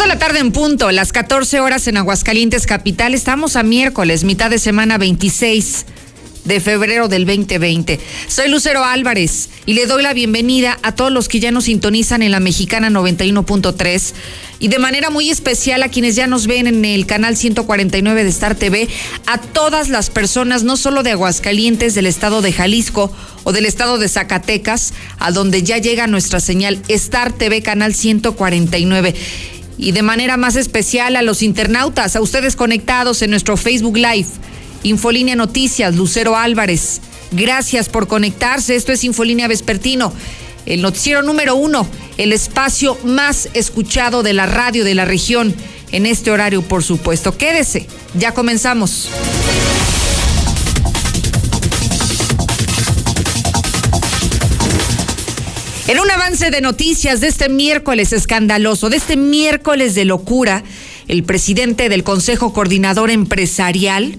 de la tarde en punto, las 14 horas en Aguascalientes Capital. Estamos a miércoles, mitad de semana 26 de febrero del 2020. Soy Lucero Álvarez y le doy la bienvenida a todos los que ya nos sintonizan en la mexicana 91.3 y de manera muy especial a quienes ya nos ven en el canal 149 de Star TV, a todas las personas, no solo de Aguascalientes, del estado de Jalisco o del estado de Zacatecas, a donde ya llega nuestra señal Star TV canal 149 y de manera más especial a los internautas, a ustedes conectados en nuestro Facebook Live Infolínea Noticias, Lucero Álvarez. Gracias por conectarse. Esto es Infolínea Vespertino, el noticiero número uno, el espacio más escuchado de la radio de la región. En este horario, por supuesto. Quédese, ya comenzamos. En un avance de noticias de este miércoles escandaloso, de este miércoles de locura, el presidente del Consejo Coordinador Empresarial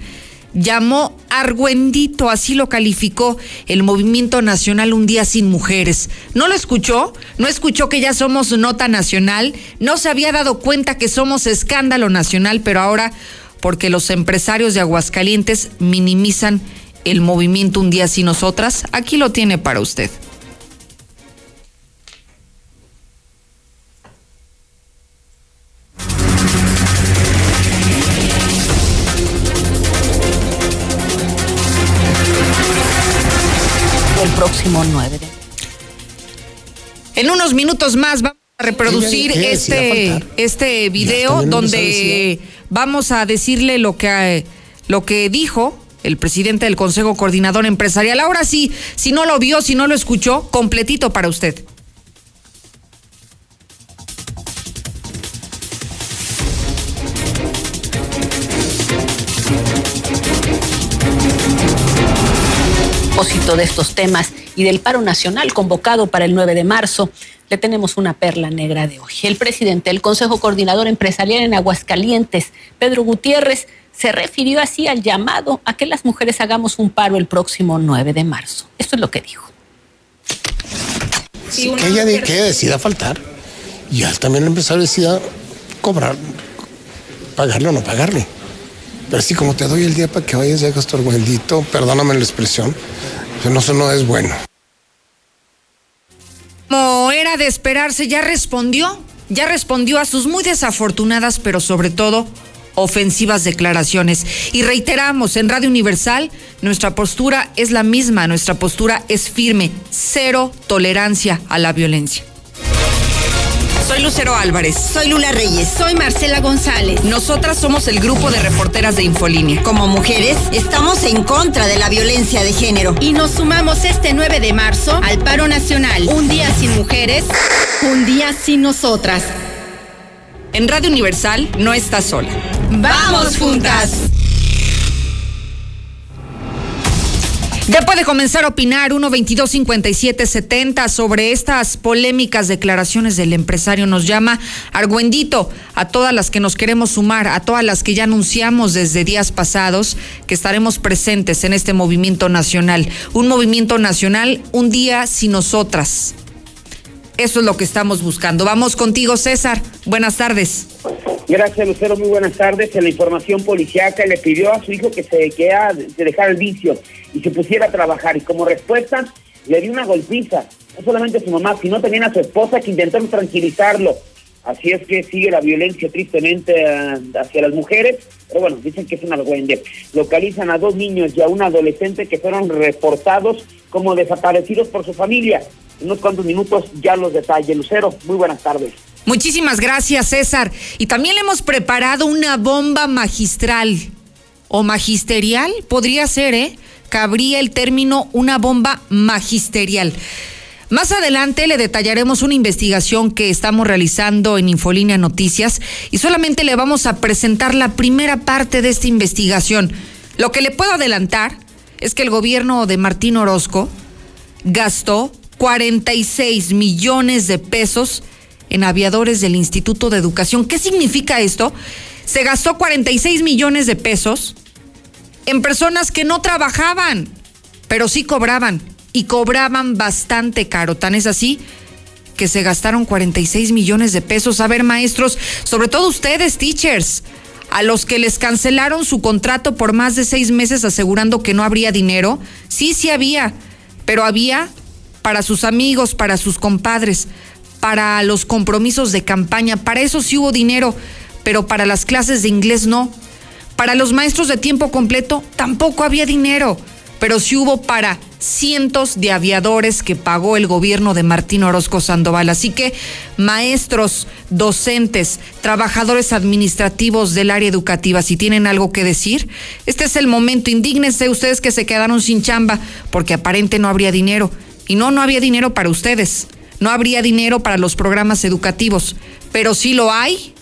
llamó argüendito, así lo calificó el Movimiento Nacional Un Día Sin Mujeres. ¿No lo escuchó? ¿No escuchó que ya somos nota nacional? ¿No se había dado cuenta que somos escándalo nacional, pero ahora porque los empresarios de Aguascalientes minimizan el movimiento Un Día Sin Nosotras? Aquí lo tiene para usted. Próximo 9 En unos minutos más vamos a reproducir este, este video donde vamos a decirle lo que, lo que dijo el presidente del Consejo Coordinador Empresarial. Ahora sí, si no lo vio, si no lo escuchó, completito para usted. De estos temas y del paro nacional convocado para el 9 de marzo, le tenemos una perla negra de hoy. El presidente del Consejo Coordinador Empresarial en Aguascalientes, Pedro Gutiérrez, se refirió así al llamado a que las mujeres hagamos un paro el próximo 9 de marzo. Esto es lo que dijo. que ella que decida faltar, ya también el empresario decida cobrar, pagarle o no pagarle. Pero así como te doy el día para que vayas y hagas tu argumentito, perdóname la expresión, no, eso no es bueno. Como era de esperarse, ya respondió, ya respondió a sus muy desafortunadas, pero sobre todo ofensivas declaraciones. Y reiteramos, en Radio Universal, nuestra postura es la misma, nuestra postura es firme, cero tolerancia a la violencia. Soy Lucero Álvarez. Soy Lula Reyes. Soy Marcela González. Nosotras somos el grupo de reporteras de Infolínea. Como mujeres, estamos en contra de la violencia de género. Y nos sumamos este 9 de marzo al paro nacional. Un día sin mujeres, un día sin nosotras. En Radio Universal no estás sola. ¡Vamos juntas! Ya puede comenzar a opinar 122-5770 sobre estas polémicas declaraciones del empresario. Nos llama Argüendito a todas las que nos queremos sumar, a todas las que ya anunciamos desde días pasados que estaremos presentes en este movimiento nacional. Un movimiento nacional, un día sin nosotras. Eso es lo que estamos buscando. Vamos contigo, César. Buenas tardes. Gracias, Lucero. Muy buenas tardes. En la información policiaca le pidió a su hijo que se, dejara el vicio y se pusiera a trabajar. Y como respuesta, le dio una golpiza. No solamente a su mamá, sino también a su esposa que intentó tranquilizarlo. Así es que sigue la violencia tristemente eh, hacia las mujeres, pero bueno, dicen que es una vergüenza. Localizan a dos niños y a un adolescente que fueron reportados como desaparecidos por su familia. Unos cuantos minutos ya los detalles. Lucero, muy buenas tardes. Muchísimas gracias, César. Y también le hemos preparado una bomba magistral o magisterial, podría ser, ¿eh? Cabría el término una bomba magisterial. Más adelante le detallaremos una investigación que estamos realizando en Infolínea Noticias y solamente le vamos a presentar la primera parte de esta investigación. Lo que le puedo adelantar es que el gobierno de Martín Orozco gastó 46 millones de pesos en aviadores del Instituto de Educación. ¿Qué significa esto? Se gastó 46 millones de pesos en personas que no trabajaban, pero sí cobraban y cobraban bastante caro. Tan es así que se gastaron 46 millones de pesos. A ver, maestros, sobre todo ustedes, teachers, a los que les cancelaron su contrato por más de seis meses asegurando que no habría dinero. Sí, sí había, pero había para sus amigos, para sus compadres, para los compromisos de campaña. Para eso sí hubo dinero, pero para las clases de inglés no. Para los maestros de tiempo completo tampoco había dinero, pero sí hubo para cientos de aviadores que pagó el gobierno de Martín Orozco Sandoval. Así que maestros, docentes, trabajadores administrativos del área educativa, si tienen algo que decir, este es el momento. Indígnense ustedes que se quedaron sin chamba porque aparente no habría dinero. Y no, no había dinero para ustedes. No habría dinero para los programas educativos. Pero sí lo hay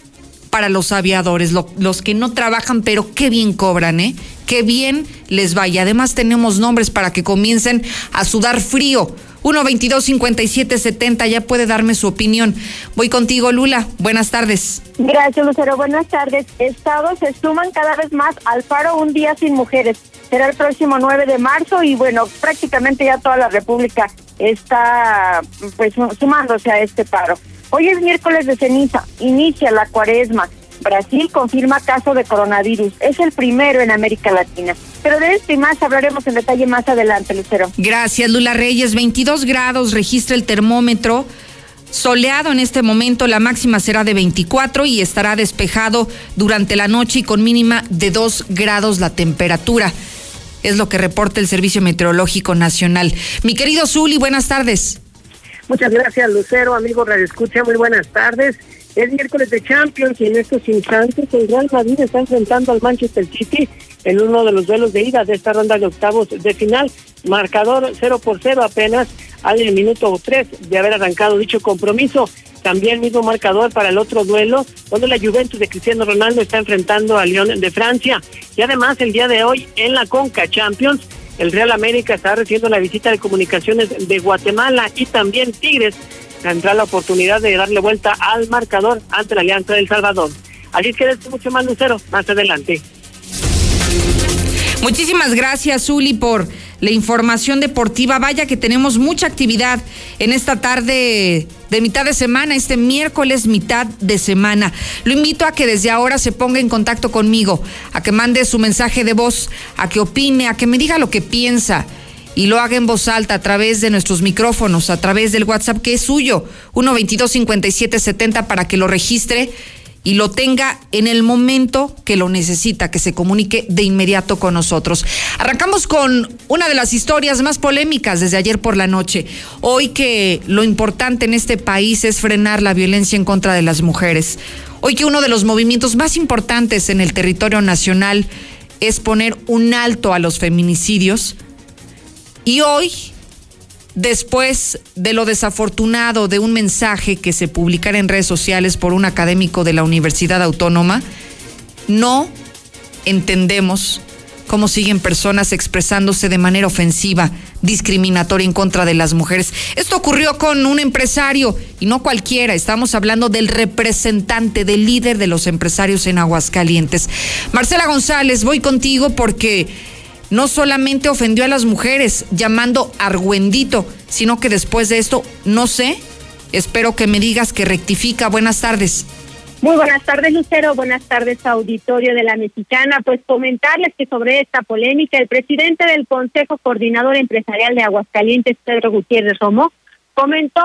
para los aviadores, los que no trabajan, pero qué bien cobran, ¿eh? Qué bien les vaya. Además tenemos nombres para que comiencen a sudar frío. 1 22 57 70 ya puede darme su opinión. Voy contigo, Lula. Buenas tardes. Gracias, Lucero. Buenas tardes. Estados se suman cada vez más al paro Un Día Sin Mujeres. Será el próximo 9 de marzo y bueno, prácticamente ya toda la República está pues sumándose a este paro. Hoy es miércoles de ceniza, inicia la cuaresma. Brasil confirma caso de coronavirus. Es el primero en América Latina. Pero de esto y más hablaremos en detalle más adelante, Lucero. Gracias, Lula Reyes. 22 grados registra el termómetro. Soleado en este momento, la máxima será de 24 y estará despejado durante la noche y con mínima de 2 grados la temperatura. Es lo que reporta el Servicio Meteorológico Nacional. Mi querido Zuli, buenas tardes. Muchas gracias, Lucero, amigo Radio Escucha, muy buenas tardes. Es miércoles de Champions y en estos instantes el Real Madrid está enfrentando al Manchester City en uno de los duelos de ida de esta ronda de octavos de final. Marcador 0 por 0 apenas al minuto 3 de haber arrancado dicho compromiso. También mismo marcador para el otro duelo, donde la Juventus de Cristiano Ronaldo está enfrentando a Lyon de Francia. Y además el día de hoy en la Conca Champions el Real América está recibiendo la visita de comunicaciones de Guatemala y también Tigres tendrá la oportunidad de darle vuelta al marcador ante la Alianza del Salvador. Así que es mucho más lucero más adelante. Muchísimas gracias, Zuli, por la información deportiva. Vaya que tenemos mucha actividad en esta tarde de mitad de semana, este miércoles mitad de semana. Lo invito a que desde ahora se ponga en contacto conmigo, a que mande su mensaje de voz, a que opine, a que me diga lo que piensa y lo haga en voz alta a través de nuestros micrófonos, a través del WhatsApp que es suyo, 122 5770 para que lo registre y lo tenga en el momento que lo necesita, que se comunique de inmediato con nosotros. Arrancamos con una de las historias más polémicas desde ayer por la noche. Hoy que lo importante en este país es frenar la violencia en contra de las mujeres. Hoy que uno de los movimientos más importantes en el territorio nacional es poner un alto a los feminicidios. Y hoy después de lo desafortunado de un mensaje que se publicara en redes sociales por un académico de la Universidad Autónoma, no entendemos cómo siguen personas expresándose de manera ofensiva, discriminatoria en contra de las mujeres. Esto ocurrió con un empresario y no cualquiera, estamos hablando del representante, del líder de los empresarios en Aguascalientes. Marcela González, voy contigo porque no solamente ofendió a las mujeres llamando argüendito, sino que después de esto, no sé, espero que me digas que rectifica. Buenas tardes. Muy buenas tardes, Lucero. Buenas tardes, auditorio de la Mexicana. Pues comentarles que sobre esta polémica, el presidente del Consejo Coordinador Empresarial de Aguascalientes, Pedro Gutiérrez Romo, comentó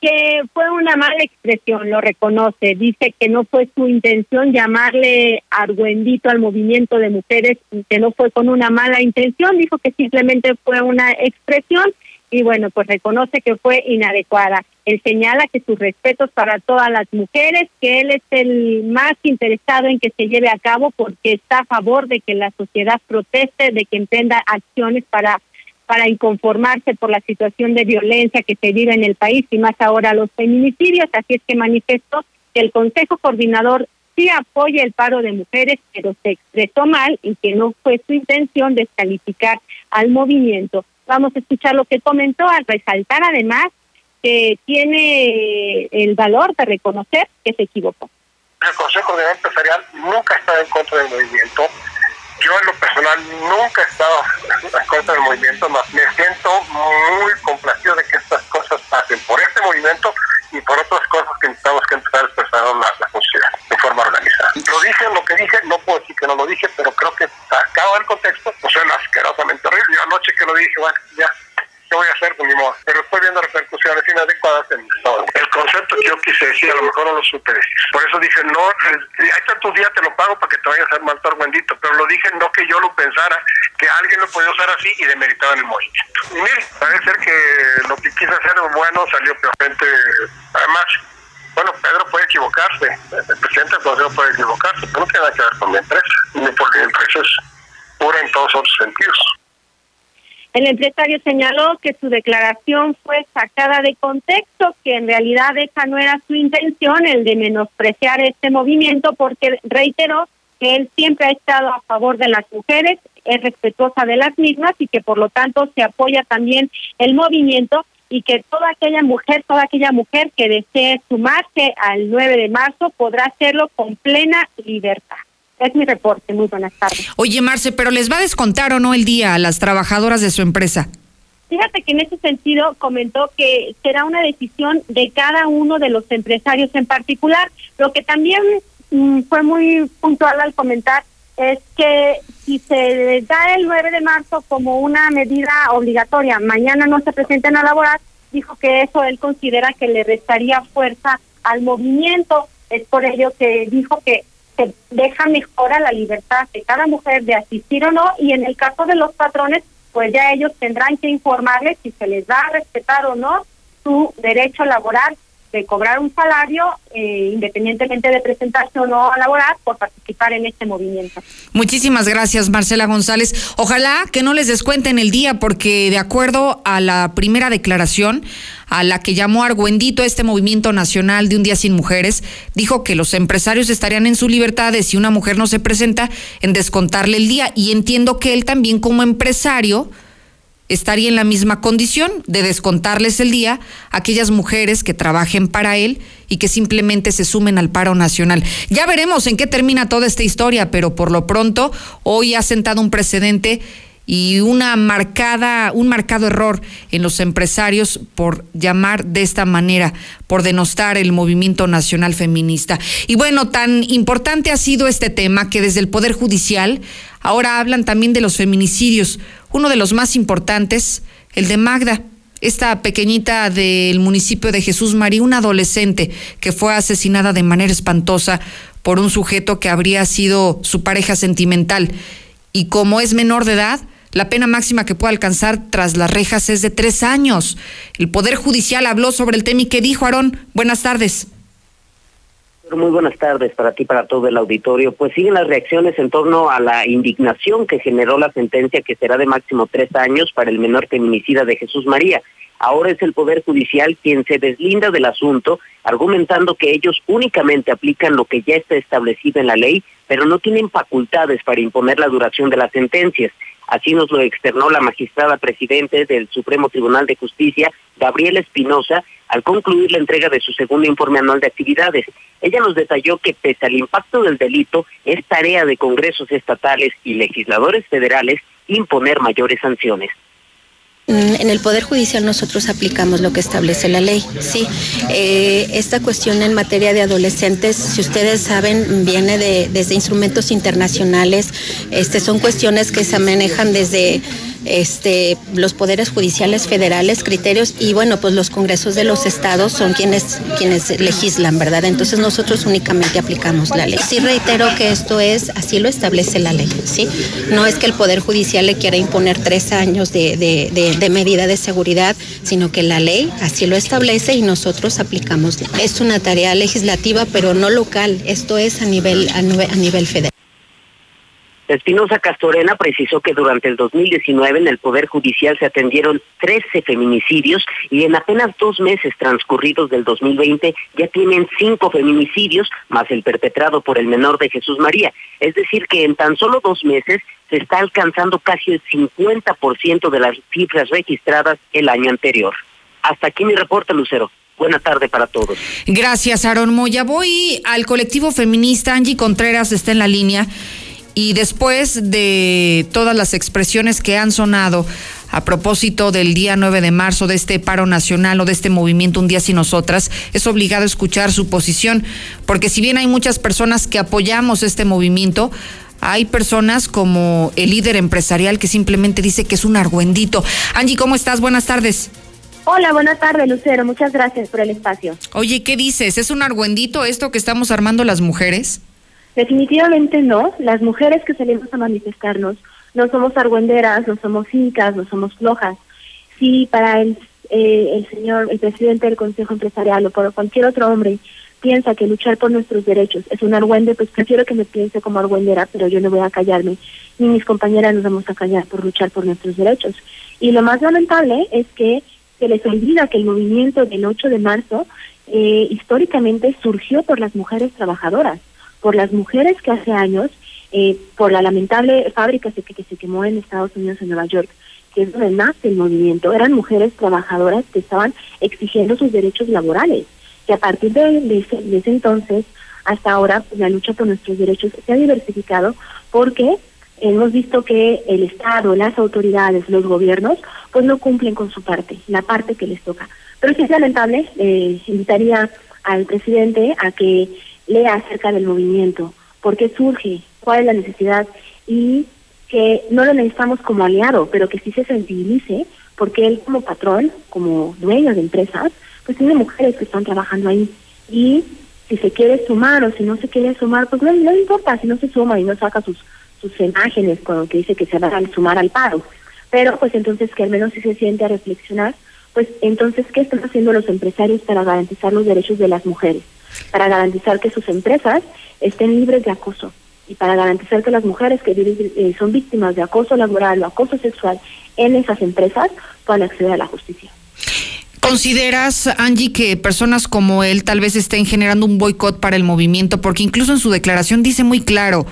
que fue una mala expresión, lo reconoce. Dice que no fue su intención llamarle argüendito al movimiento de mujeres, que no fue con una mala intención, dijo que simplemente fue una expresión y bueno, pues reconoce que fue inadecuada. Él señala que sus respetos para todas las mujeres, que él es el más interesado en que se lleve a cabo porque está a favor de que la sociedad proteste, de que emprenda acciones para para inconformarse por la situación de violencia que se vive en el país y más ahora los feminicidios. Así es que manifestó que el Consejo Coordinador sí apoya el paro de mujeres, pero se expresó mal y que no fue su intención descalificar al movimiento. Vamos a escuchar lo que comentó al resaltar además que tiene el valor de reconocer que se equivocó. El Consejo Coordinador Empresarial nunca está en contra del movimiento yo en lo personal nunca he estado en contra del movimiento, más me siento muy complacido de que estas cosas pasen por este movimiento y por otras cosas que necesitamos que empezar a expresar la, la sociedad de forma organizada. Lo dije, lo que dije, no puedo decir que no lo dije, pero creo que sacado del contexto, pues suena asquerosamente horrible. Yo anoche que lo dije, bueno, ya, ¿qué voy a hacer? Pues ni modo. Pero estoy viendo repercusiones inadecuadas en todo. El concepto que yo quise decir, a lo mejor no lo supe decir. Por eso dije, no, eh, hay tantos días te lo pago para que te vayas a hacer mal bendito. Pero lo dije no que yo lo pensara, que alguien lo podía usar así y demeritaba en el movimiento. Y mire, parece ser que lo que quise hacer bueno salió peor. Además, bueno, Pedro puede equivocarse, el presidente del Consejo puede equivocarse, pero no tiene nada que ver con la empresa, ni porque la empresa es pura en todos otros sentidos. El empresario señaló que su declaración fue sacada de contexto, que en realidad esa no era su intención, el de menospreciar este movimiento, porque reiteró que él siempre ha estado a favor de las mujeres, es respetuosa de las mismas y que por lo tanto se apoya también el movimiento y que toda aquella mujer, toda aquella mujer que desee sumarse al 9 de marzo podrá hacerlo con plena libertad. Es mi reporte. Muy buenas tardes. Oye, Marce, pero ¿les va a descontar o no el día a las trabajadoras de su empresa? Fíjate que en ese sentido comentó que será una decisión de cada uno de los empresarios en particular. Lo que también mm, fue muy puntual al comentar es que si se da el 9 de marzo como una medida obligatoria, mañana no se presenten a laborar, dijo que eso él considera que le restaría fuerza al movimiento. Es por ello que dijo que se deja mejor a la libertad de cada mujer de asistir o no y en el caso de los patrones pues ya ellos tendrán que informarles si se les va a respetar o no su derecho laboral de cobrar un salario eh, independientemente de presentarse o no a laborar por participar en este movimiento. Muchísimas gracias, Marcela González. Ojalá que no les descuenten el día, porque de acuerdo a la primera declaración, a la que llamó Argüendito este movimiento nacional de un día sin mujeres, dijo que los empresarios estarían en su libertad de si una mujer no se presenta en descontarle el día. Y entiendo que él también como empresario estaría en la misma condición de descontarles el día a aquellas mujeres que trabajen para él y que simplemente se sumen al paro nacional. Ya veremos en qué termina toda esta historia, pero por lo pronto hoy ha sentado un precedente y una marcada, un marcado error en los empresarios por llamar de esta manera, por denostar el movimiento nacional feminista. Y bueno, tan importante ha sido este tema que desde el Poder Judicial ahora hablan también de los feminicidios uno de los más importantes, el de Magda, esta pequeñita del municipio de Jesús María, una adolescente que fue asesinada de manera espantosa por un sujeto que habría sido su pareja sentimental. Y como es menor de edad, la pena máxima que puede alcanzar tras las rejas es de tres años. El Poder Judicial habló sobre el tema y ¿qué dijo, Aarón? Buenas tardes. Muy buenas tardes para ti, para todo el auditorio. Pues siguen las reacciones en torno a la indignación que generó la sentencia que será de máximo tres años para el menor feminicida de Jesús María. Ahora es el Poder Judicial quien se deslinda del asunto, argumentando que ellos únicamente aplican lo que ya está establecido en la ley, pero no tienen facultades para imponer la duración de las sentencias. Así nos lo externó la magistrada presidente del Supremo Tribunal de Justicia, Gabriela Espinosa, al concluir la entrega de su segundo informe anual de actividades. Ella nos detalló que pese al impacto del delito, es tarea de congresos estatales y legisladores federales imponer mayores sanciones. Mm, en el Poder Judicial nosotros aplicamos lo que establece la ley, sí. Eh, esta cuestión en materia de adolescentes, si ustedes saben, viene de, desde instrumentos internacionales. Este, son cuestiones que se manejan desde este, los poderes judiciales federales, criterios y bueno, pues los congresos de los estados son quienes, quienes legislan, ¿verdad? Entonces nosotros únicamente aplicamos la ley. Sí reitero que esto es, así lo establece la ley, ¿sí? No es que el Poder Judicial le quiera imponer tres años de, de, de, medida de seguridad, sino que la ley así lo establece y nosotros aplicamos. Es una tarea legislativa, pero no local, esto es a nivel, a nivel federal. Espinosa Castorena precisó que durante el 2019 en el Poder Judicial se atendieron 13 feminicidios y en apenas dos meses transcurridos del 2020 ya tienen cinco feminicidios más el perpetrado por el menor de Jesús María. Es decir, que en tan solo dos meses se está alcanzando casi el 50% de las cifras registradas el año anterior. Hasta aquí mi reporte, Lucero. Buena tarde para todos. Gracias, Aaron Moya. Voy al colectivo feminista. Angie Contreras está en la línea. Y después de todas las expresiones que han sonado a propósito del día 9 de marzo, de este paro nacional o de este movimiento Un día sin nosotras, es obligado escuchar su posición, porque si bien hay muchas personas que apoyamos este movimiento, hay personas como el líder empresarial que simplemente dice que es un argüendito. Angie, ¿cómo estás? Buenas tardes. Hola, buenas tardes, Lucero. Muchas gracias por el espacio. Oye, ¿qué dices? ¿Es un argüendito esto que estamos armando las mujeres? Definitivamente no. Las mujeres que salimos a manifestarnos no somos argüenderas, no somos cínicas, no somos flojas. Si para el, eh, el señor, el presidente del Consejo Empresarial o por cualquier otro hombre piensa que luchar por nuestros derechos es un argüende, pues prefiero que me piense como argüendera, pero yo no voy a callarme, ni mis compañeras nos vamos a callar por luchar por nuestros derechos. Y lo más lamentable es que se les olvida que el movimiento del 8 de marzo eh, históricamente surgió por las mujeres trabajadoras, por las mujeres que hace años, eh, por la lamentable fábrica que, que se quemó en Estados Unidos, en Nueva York, que es donde nace el movimiento, eran mujeres trabajadoras que estaban exigiendo sus derechos laborales. Y a partir de, ese, entonces hasta ahora, pues, la lucha por nuestros derechos se ha diversificado porque hemos visto que el Estado, las autoridades, los gobiernos, pues no cumplen con su parte, la parte que les toca. Pero si es lamentable, eh, invitaría al presidente a que lea acerca del movimiento, por qué surge, cuál es la necesidad y que no lo necesitamos como aliado, pero que sí se sensibilice, porque él como patrón, como dueño de empresas, pues tiene mujeres que están trabajando ahí y si se quiere sumar o si no se quiere sumar, pues no, no importa si no se suma y no saca sus sus imágenes con que dice que se van a sumar al paro. Pero pues entonces que al menos si se siente a reflexionar, pues entonces, ¿qué están haciendo los empresarios para garantizar los derechos de las mujeres? Para garantizar que sus empresas estén libres de acoso y para garantizar que las mujeres que eh, son víctimas de acoso laboral o acoso sexual en esas empresas puedan acceder a la justicia. ¿Consideras, Angie, que personas como él tal vez estén generando un boicot para el movimiento? Porque incluso en su declaración dice muy claro,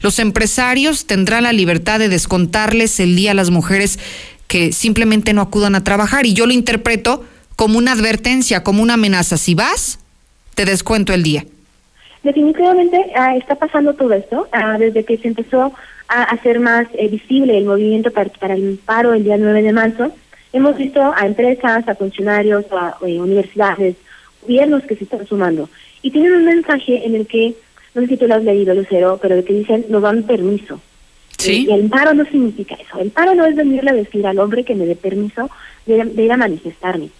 los empresarios tendrán la libertad de descontarles el día a las mujeres que simplemente no acudan a trabajar y yo lo interpreto como una advertencia, como una amenaza. Si vas, te descuento el día. Definitivamente ah, está pasando todo esto ah, desde que se empezó a hacer más eh, visible el movimiento para, el paro el día 9 de marzo. Hemos visto a empresas, a funcionarios, a eh, universidades, gobiernos que se están sumando y tienen un mensaje en el que no sé si tú lo has leído, Lucero, pero de que dicen, nos dan permiso. Sí. Y el paro no significa eso. El paro no es venirle a decir al hombre que me dé permiso de, ir a manifestarme.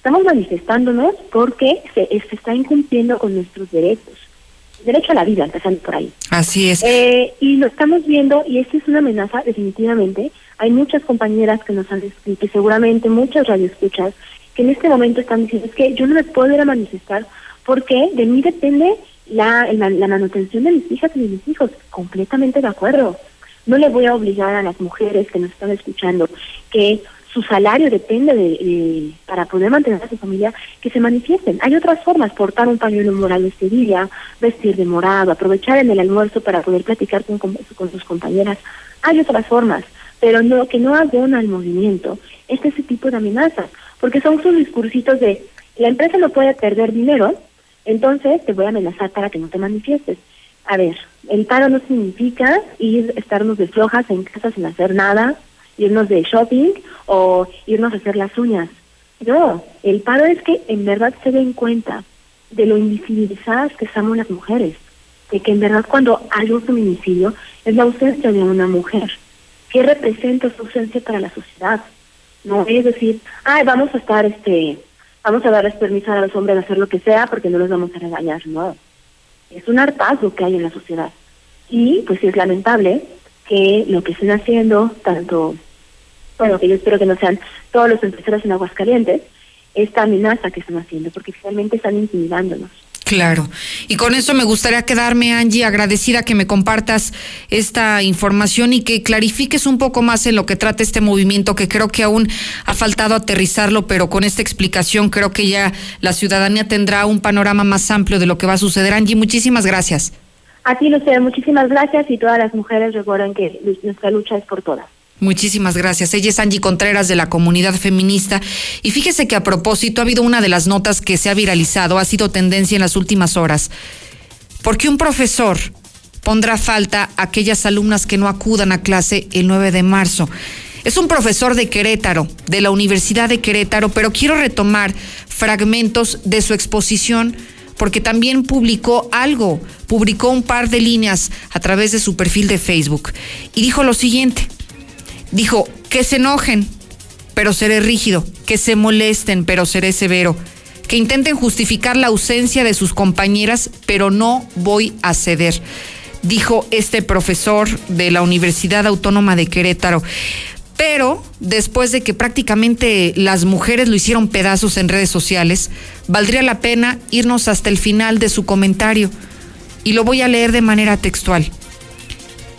Estamos manifestándonos porque se, se está incumpliendo con nuestros derechos. Derecho a la vida, empezando por ahí. Así es. Eh, y lo estamos viendo, y esta es una amenaza, definitivamente. Hay muchas compañeras que nos han escrito, y seguramente muchas radioescuchas, que en este momento están diciendo, es que yo no me puedo ir a manifestar porque de mí depende la, la, manutención de mis hijas y de mis hijos, completamente de acuerdo. No le voy a obligar a las mujeres que nos están escuchando que su salario depende de, para poder mantener a su familia, que se manifiesten. Hay otras formas, portar un pañuelo moral de Sevilla, vestir de morado, aprovechar en el almuerzo para poder platicar con, con, sus compañeras. Hay otras formas, pero no que no abona al movimiento es ese tipo de amenazas, porque son sus discursitos de la empresa no puede perder dinero, entonces te voy a amenazar para que no te manifiestes. A ver, el paro no significa ir, estarnos de flojas en casa sin hacer nada, irnos de shopping o irnos a hacer las uñas. No, el paro es que en verdad se den cuenta de lo invisibilizadas que somos las mujeres, de que en verdad cuando hay un feminicidio es la ausencia de una mujer. ¿Qué representa su ausencia para la sociedad? No es decir, ay, vamos a estar este vamos a darles permiso a los hombres de hacer lo que sea porque no los vamos a regañar, no. Es un hartazgo que hay en la sociedad. Y pues es lamentable que lo que estén haciendo, tanto, bueno, que yo espero que no sean todos los empresarios en Aguascalientes, esta amenaza que están haciendo, porque finalmente están intimidándonos. Claro. Y con eso me gustaría quedarme, Angie, agradecida que me compartas esta información y que clarifiques un poco más en lo que trata este movimiento, que creo que aún ha faltado aterrizarlo, pero con esta explicación creo que ya la ciudadanía tendrá un panorama más amplio de lo que va a suceder. Angie, muchísimas gracias. A ti, Lucía, muchísimas gracias y todas las mujeres recuerden que nuestra lucha es por todas. Muchísimas gracias. Ella es Angie Contreras de la comunidad feminista. Y fíjese que a propósito ha habido una de las notas que se ha viralizado, ha sido tendencia en las últimas horas. Porque un profesor pondrá falta a aquellas alumnas que no acudan a clase el 9 de marzo. Es un profesor de Querétaro, de la Universidad de Querétaro, pero quiero retomar fragmentos de su exposición porque también publicó algo, publicó un par de líneas a través de su perfil de Facebook y dijo lo siguiente, dijo, que se enojen, pero seré rígido, que se molesten, pero seré severo, que intenten justificar la ausencia de sus compañeras, pero no voy a ceder, dijo este profesor de la Universidad Autónoma de Querétaro. Pero después de que prácticamente las mujeres lo hicieron pedazos en redes sociales, valdría la pena irnos hasta el final de su comentario. Y lo voy a leer de manera textual.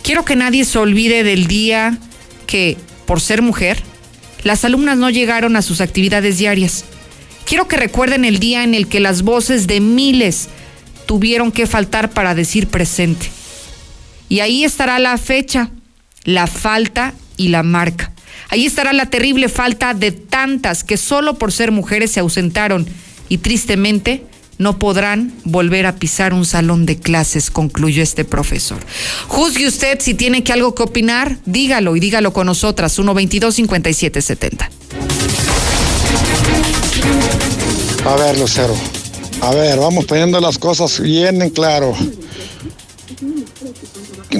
Quiero que nadie se olvide del día por ser mujer, las alumnas no llegaron a sus actividades diarias. Quiero que recuerden el día en el que las voces de miles tuvieron que faltar para decir presente. Y ahí estará la fecha, la falta y la marca. Ahí estará la terrible falta de tantas que solo por ser mujeres se ausentaron y tristemente no podrán volver a pisar un salón de clases, concluyó este profesor. Juzgue usted si tiene que algo que opinar, dígalo y dígalo con nosotras, 122-5770. A ver, Lucero. A ver, vamos poniendo las cosas bien en claro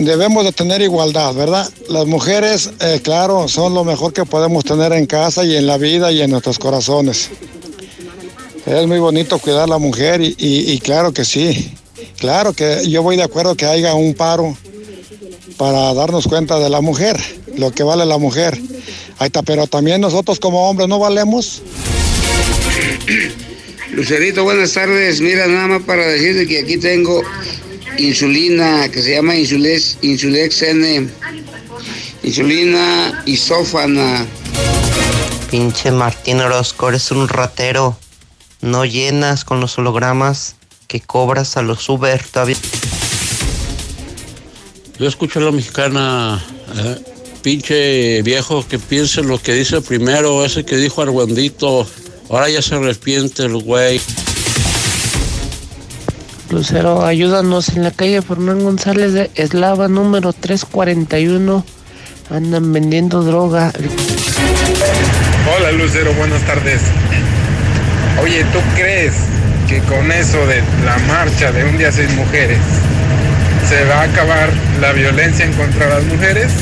debemos de tener igualdad, ¿verdad? Las mujeres, eh, claro, son lo mejor que podemos tener en casa y en la vida y en nuestros corazones. Es muy bonito cuidar a la mujer y, claro que sí, claro que yo voy de acuerdo que haya un paro para darnos cuenta de la mujer, lo que vale la mujer. Ahí está, pero también nosotros como hombres no valemos. Lucerito, buenas tardes. Mira, nada más para decirte que aquí tengo insulina que se llama Insulex, Insulex N, insulina isófana. Pinche Martín Orozco, eres un ratero. No llenas con los hologramas que cobras a los Uber todavía. Yo escucho a la mexicana, eh, pinche viejo que piense lo que dice primero, ese que dijo Argüendito. Ahora ya se arrepiente el güey. Lucero, ayúdanos en la calle Fernán González de Eslava número 341. Andan vendiendo droga. Hola Lucero, buenas tardes. Oye, ¿tú crees que con eso de la marcha de un día sin mujeres se va a acabar la violencia en contra de las mujeres?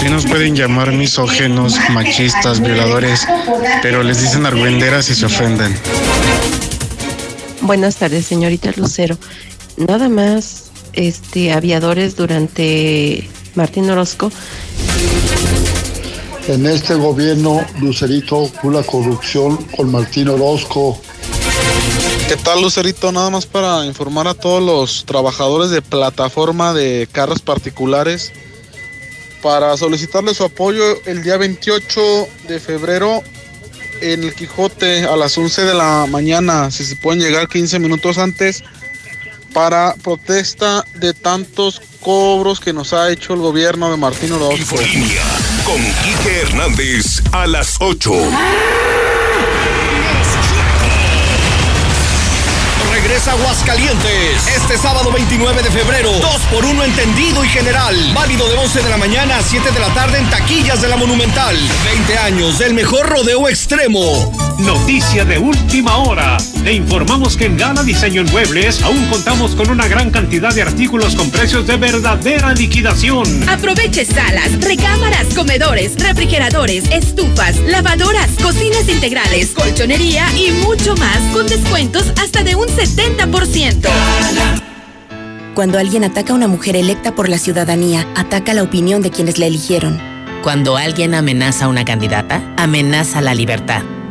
Sí nos pueden llamar misógenos, machistas, violadores, pero les dicen argüenderas y se ofenden. Buenas tardes, señorita Lucero. Nada más, este, aviadores durante Martín Orozco. En este gobierno, Lucerito, la corrupción con Martín Orozco. ¿Qué tal, Lucerito? Nada más para informar a todos los trabajadores de plataforma de carros particulares para solicitarles su apoyo el día 28 de febrero en el Quijote a las 11 de la mañana, si se pueden llegar 15 minutos antes, para protesta de tantos cobros que nos ha hecho el gobierno de Martín Orozco. Con Quique Hernández a las 8. regresa Aguascalientes. Este sábado 29 de febrero, 2 por 1 entendido y general. Válido de 11 de la mañana a 7 de la tarde en taquillas de la Monumental. 20 años del mejor rodeo extremo. Noticia de última hora. Le informamos que en Gala Diseño en Muebles aún contamos con una gran cantidad de artículos con precios de verdadera liquidación. Aproveche salas, recámaras, comedores, refrigeradores, estufas, lavadoras, cocinas integrales, colchonería y mucho más con descuentos hasta de un 70%. Cuando alguien ataca a una mujer electa por la ciudadanía, ataca la opinión de quienes la eligieron. Cuando alguien amenaza a una candidata, amenaza la libertad.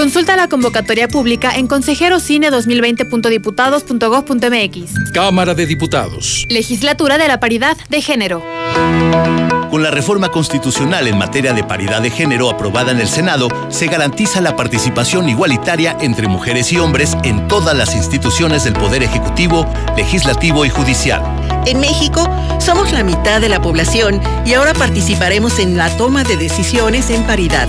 Consulta la convocatoria pública en consejerocine2020.diputados.gov.mx. Cámara de Diputados. Legislatura de la Paridad de Género. Con la reforma constitucional en materia de paridad de género aprobada en el Senado, se garantiza la participación igualitaria entre mujeres y hombres en todas las instituciones del Poder Ejecutivo, Legislativo y Judicial. En México, somos la mitad de la población y ahora participaremos en la toma de decisiones en paridad.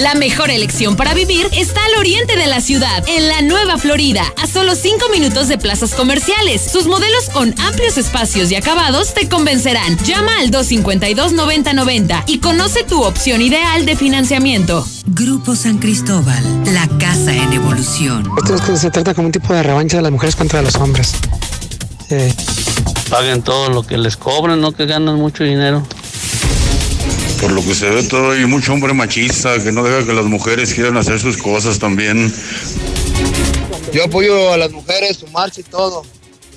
La mejor elección para vivir está al oriente de la ciudad, en la Nueva Florida, a solo 5 minutos de plazas comerciales. Sus modelos con amplios espacios y acabados te convencerán. Llama al 252-9090 y conoce tu opción ideal de financiamiento. Grupo San Cristóbal, la casa en evolución. Esto es que se trata como un tipo de revancha de las mujeres contra los hombres. Paguen todo lo que les cobran, no que ganan mucho dinero. Por lo que se ve todo hay mucho hombre machista que no deja que las mujeres quieran hacer sus cosas también. Yo apoyo a las mujeres, su marcha y todo,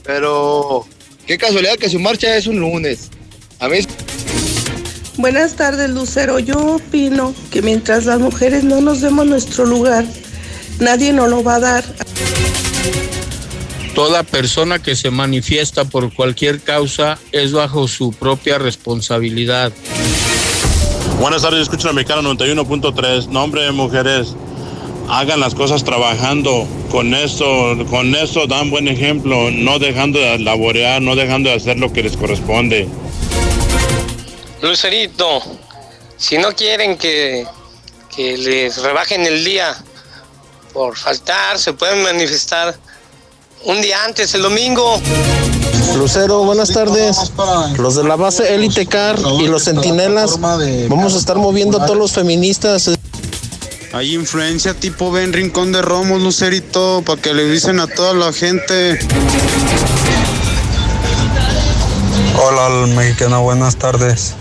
pero qué casualidad que su marcha es un lunes. A mí Buenas tardes, Lucero. Yo opino que mientras las mujeres no nos demos nuestro lugar, nadie nos lo va a dar. Toda persona que se manifiesta por cualquier causa es bajo su propia responsabilidad. Buenas tardes, escucho la Mexicana 91.3. Nombre de mujeres, hagan las cosas trabajando. Con esto, con esto dan buen ejemplo, no dejando de laborear, no dejando de hacer lo que les corresponde. Lucerito, si no quieren que, que les rebajen el día por faltar, se pueden manifestar un día antes, el domingo. Lucero, buenas tardes. Los de la base Elite Car y los centinelas, vamos a estar moviendo a todos los feministas. Hay influencia tipo ven Rincón de Romos, Lucerito, para que le dicen a toda la gente. Hola, mexicana, buenas tardes.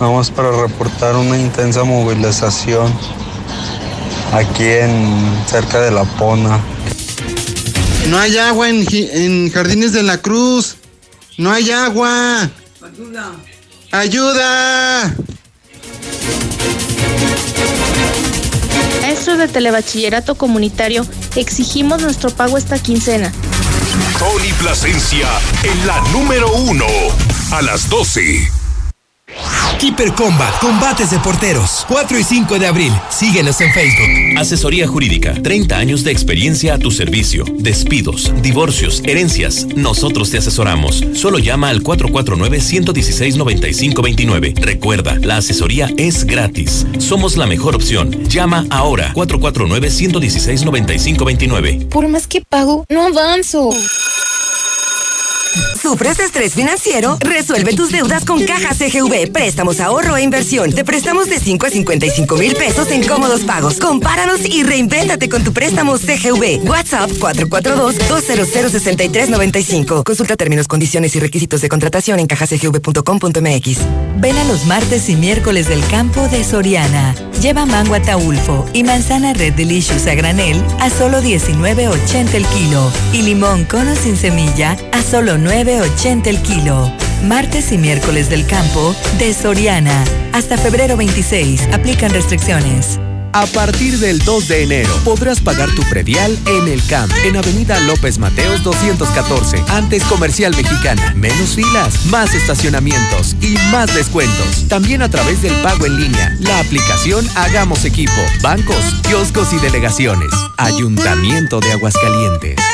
Vamos para reportar una intensa movilización aquí en cerca de La Pona. No hay agua en, en Jardines de la Cruz. No hay agua. Ayuda. Ayuda. Maestros de Telebachillerato Comunitario, exigimos nuestro pago esta quincena. Tony Plasencia en la número uno a las 12. Keeper Combat, combates de porteros. 4 y 5 de abril. Síguenos en Facebook. Asesoría Jurídica. 30 años de experiencia a tu servicio. Despidos, divorcios, herencias. Nosotros te asesoramos. Solo llama al 449-116-9529. Recuerda, la asesoría es gratis. Somos la mejor opción. Llama ahora. 449-116-9529. Por más que pago, no avanzo. ¿Sufres de estrés financiero? Resuelve tus deudas con Caja CGV. Préstamos, ahorro e inversión. Te prestamos de 5 a 55 mil pesos en cómodos pagos. Compáranos y reinvéntate con tu préstamo CGV. WhatsApp 442-200-6395. Consulta términos, condiciones y requisitos de contratación en cajacgv.com.mx. Ven a los martes y miércoles del campo de Soriana. Lleva mango ataulfo y manzana Red Delicious a granel a solo 19.80 el kilo. Y limón cono sin semilla a solo 9.80 el kilo. Martes y miércoles del campo de Soriana. Hasta febrero 26. Aplican restricciones. A partir del 2 de enero podrás pagar tu predial en el CAMP, en Avenida López Mateos 214, antes Comercial Mexicana. Menos filas, más estacionamientos y más descuentos. También a través del pago en línea, la aplicación Hagamos Equipo, bancos, kioscos y delegaciones. Ayuntamiento de Aguascalientes.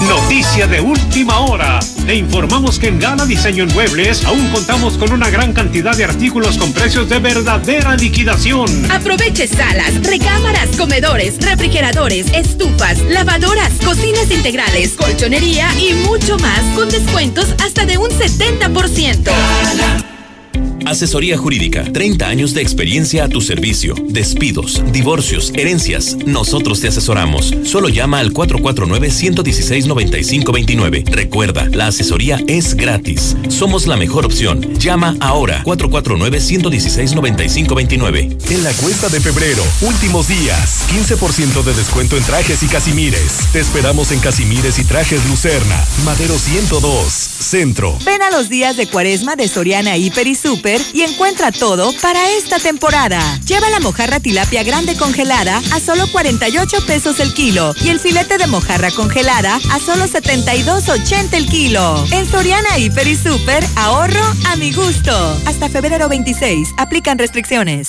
Noticia de última hora. Te informamos que en Gala Diseño en Muebles aún contamos con una gran cantidad de artículos con precios de verdadera liquidación. Aproveche salas, recámaras, comedores, refrigeradores, estufas, lavadoras, cocinas integrales, colchonería y mucho más con descuentos hasta de un 70%. Asesoría Jurídica. 30 años de experiencia a tu servicio. Despidos, divorcios, herencias. Nosotros te asesoramos. Solo llama al 449-116-9529. Recuerda, la asesoría es gratis. Somos la mejor opción. Llama ahora. 449-116-9529. En la cuenta de febrero, últimos días, 15% de descuento en trajes y casimires. Te esperamos en Casimires y Trajes Lucerna, Madero 102, Centro. Ven a los días de cuaresma de Soriana Hiper y Super y encuentra todo para esta temporada. Lleva la mojarra tilapia grande congelada a solo 48 pesos el kilo y el filete de mojarra congelada a solo 72.80 el kilo. En Soriana Hiper y Super, ahorro a mi gusto. Hasta febrero 26. Aplican restricciones.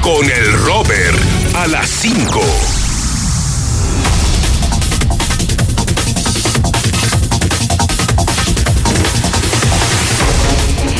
con el Robert! A las 5.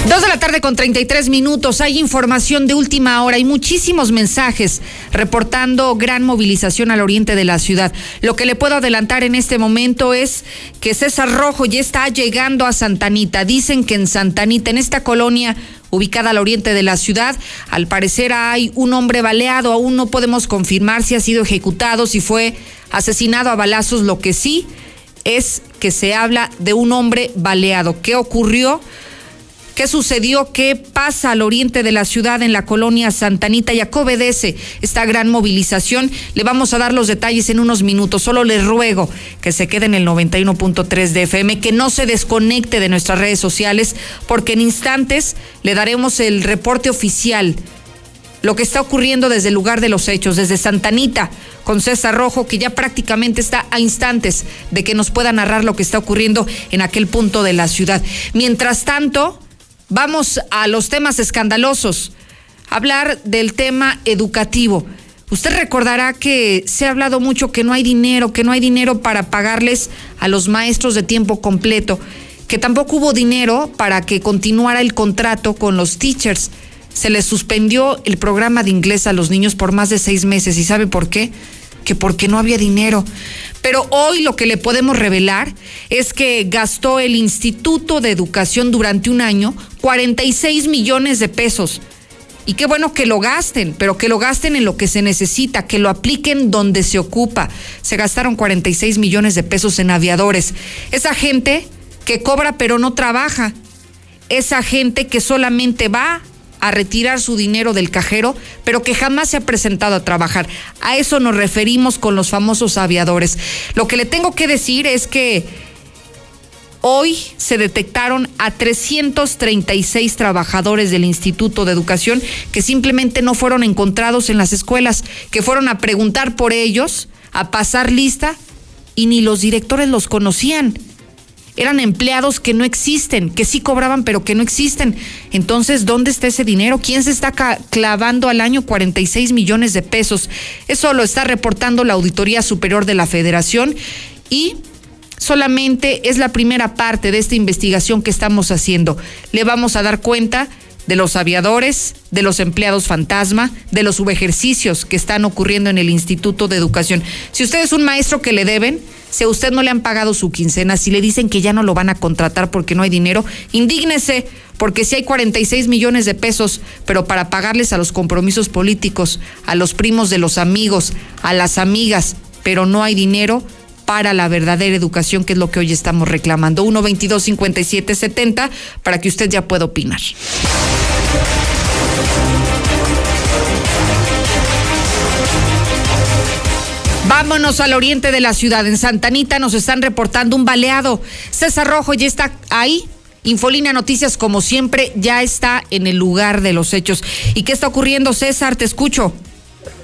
Dos de la tarde con 33 minutos. Hay información de última hora y muchísimos mensajes reportando gran movilización al oriente de la ciudad. Lo que le puedo adelantar en este momento es que César Rojo ya está llegando a Santanita. Dicen que en Santanita, en esta colonia ubicada al oriente de la ciudad. Al parecer hay un hombre baleado, aún no podemos confirmar si ha sido ejecutado, si fue asesinado a balazos, lo que sí es que se habla de un hombre baleado. ¿Qué ocurrió? ¿Qué sucedió? ¿Qué pasa al oriente de la ciudad en la colonia Santanita? Y a qué obedece esta gran movilización. Le vamos a dar los detalles en unos minutos. Solo le ruego que se quede en el 91.3 de FM, que no se desconecte de nuestras redes sociales, porque en instantes le daremos el reporte oficial. Lo que está ocurriendo desde el lugar de los hechos, desde Santanita, con César Rojo, que ya prácticamente está a instantes de que nos pueda narrar lo que está ocurriendo en aquel punto de la ciudad. Mientras tanto, Vamos a los temas escandalosos. Hablar del tema educativo. Usted recordará que se ha hablado mucho que no hay dinero, que no hay dinero para pagarles a los maestros de tiempo completo, que tampoco hubo dinero para que continuara el contrato con los teachers. Se les suspendió el programa de inglés a los niños por más de seis meses. ¿Y sabe por qué? Que porque no había dinero. Pero hoy lo que le podemos revelar es que gastó el Instituto de Educación durante un año 46 millones de pesos y qué bueno que lo gasten, pero que lo gasten en lo que se necesita, que lo apliquen donde se ocupa. Se gastaron 46 millones de pesos en aviadores. Esa gente que cobra pero no trabaja. Esa gente que solamente va a retirar su dinero del cajero, pero que jamás se ha presentado a trabajar. A eso nos referimos con los famosos aviadores. Lo que le tengo que decir es que Hoy se detectaron a 336 trabajadores del Instituto de Educación que simplemente no fueron encontrados en las escuelas, que fueron a preguntar por ellos, a pasar lista y ni los directores los conocían. Eran empleados que no existen, que sí cobraban, pero que no existen. Entonces, ¿dónde está ese dinero? ¿Quién se está clavando al año 46 millones de pesos? Eso lo está reportando la Auditoría Superior de la Federación y solamente es la primera parte de esta investigación que estamos haciendo. Le vamos a dar cuenta de los aviadores, de los empleados fantasma, de los subejercicios que están ocurriendo en el Instituto de Educación. Si usted es un maestro que le deben, si a usted no le han pagado su quincena, si le dicen que ya no lo van a contratar porque no hay dinero, indígnese, porque si hay 46 millones de pesos, pero para pagarles a los compromisos políticos, a los primos de los amigos, a las amigas, pero no hay dinero, para la verdadera educación, que es lo que hoy estamos reclamando. 122 70 para que usted ya pueda opinar. Vámonos al oriente de la ciudad. En Santanita nos están reportando un baleado. César Rojo ya está ahí. Infolínea Noticias, como siempre, ya está en el lugar de los hechos. ¿Y qué está ocurriendo, César? Te escucho.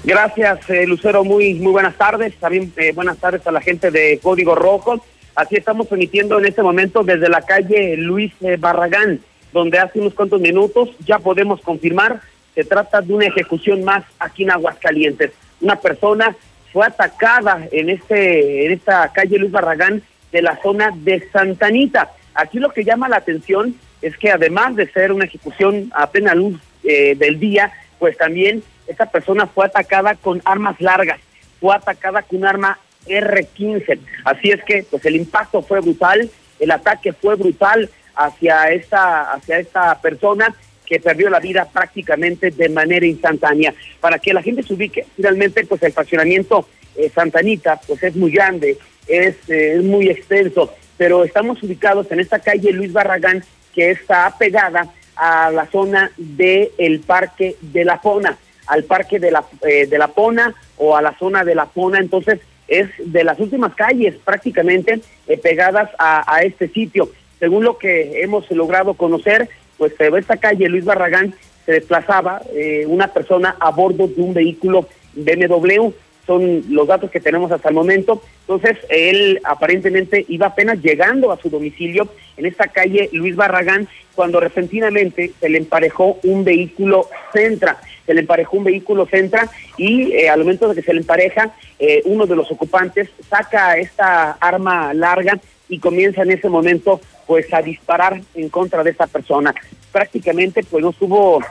Gracias, eh, Lucero. Muy, muy buenas tardes. También eh, buenas tardes a la gente de Código Rojo. Así estamos emitiendo en este momento desde la calle Luis eh, Barragán, donde hace unos cuantos minutos ya podemos confirmar se trata de una ejecución más aquí en Aguascalientes. Una persona fue atacada en este en esta calle Luis Barragán de la zona de Santanita. Aquí lo que llama la atención es que además de ser una ejecución a plena luz del día, pues también esta persona fue atacada con armas largas, fue atacada con un arma R-15. Así es que pues el impacto fue brutal, el ataque fue brutal hacia esta, hacia esta persona que perdió la vida prácticamente de manera instantánea. Para que la gente se ubique, finalmente pues el fraccionamiento eh, Santanita pues es muy grande, es, eh, es muy extenso, pero estamos ubicados en esta calle Luis Barragán que está pegada a la zona del el Parque de la Zona al parque de la, eh, de la Pona o a la zona de la Pona, entonces es de las últimas calles prácticamente eh, pegadas a, este sitio. Según lo que hemos logrado conocer, pues esta calle Luis Barragán se desplazaba eh, una persona a bordo de un vehículo BMW, son los datos que tenemos hasta el momento. Entonces, él aparentemente iba apenas llegando a su domicilio en esta calle Luis Barragán, cuando repentinamente se le emparejó un vehículo Centra se le emparejó un vehículo Centra y eh, al momento de que se le empareja, eh, uno de los ocupantes saca esta arma larga y comienza en ese momento pues a disparar en contra de esta persona. Prácticamente pues no tuvo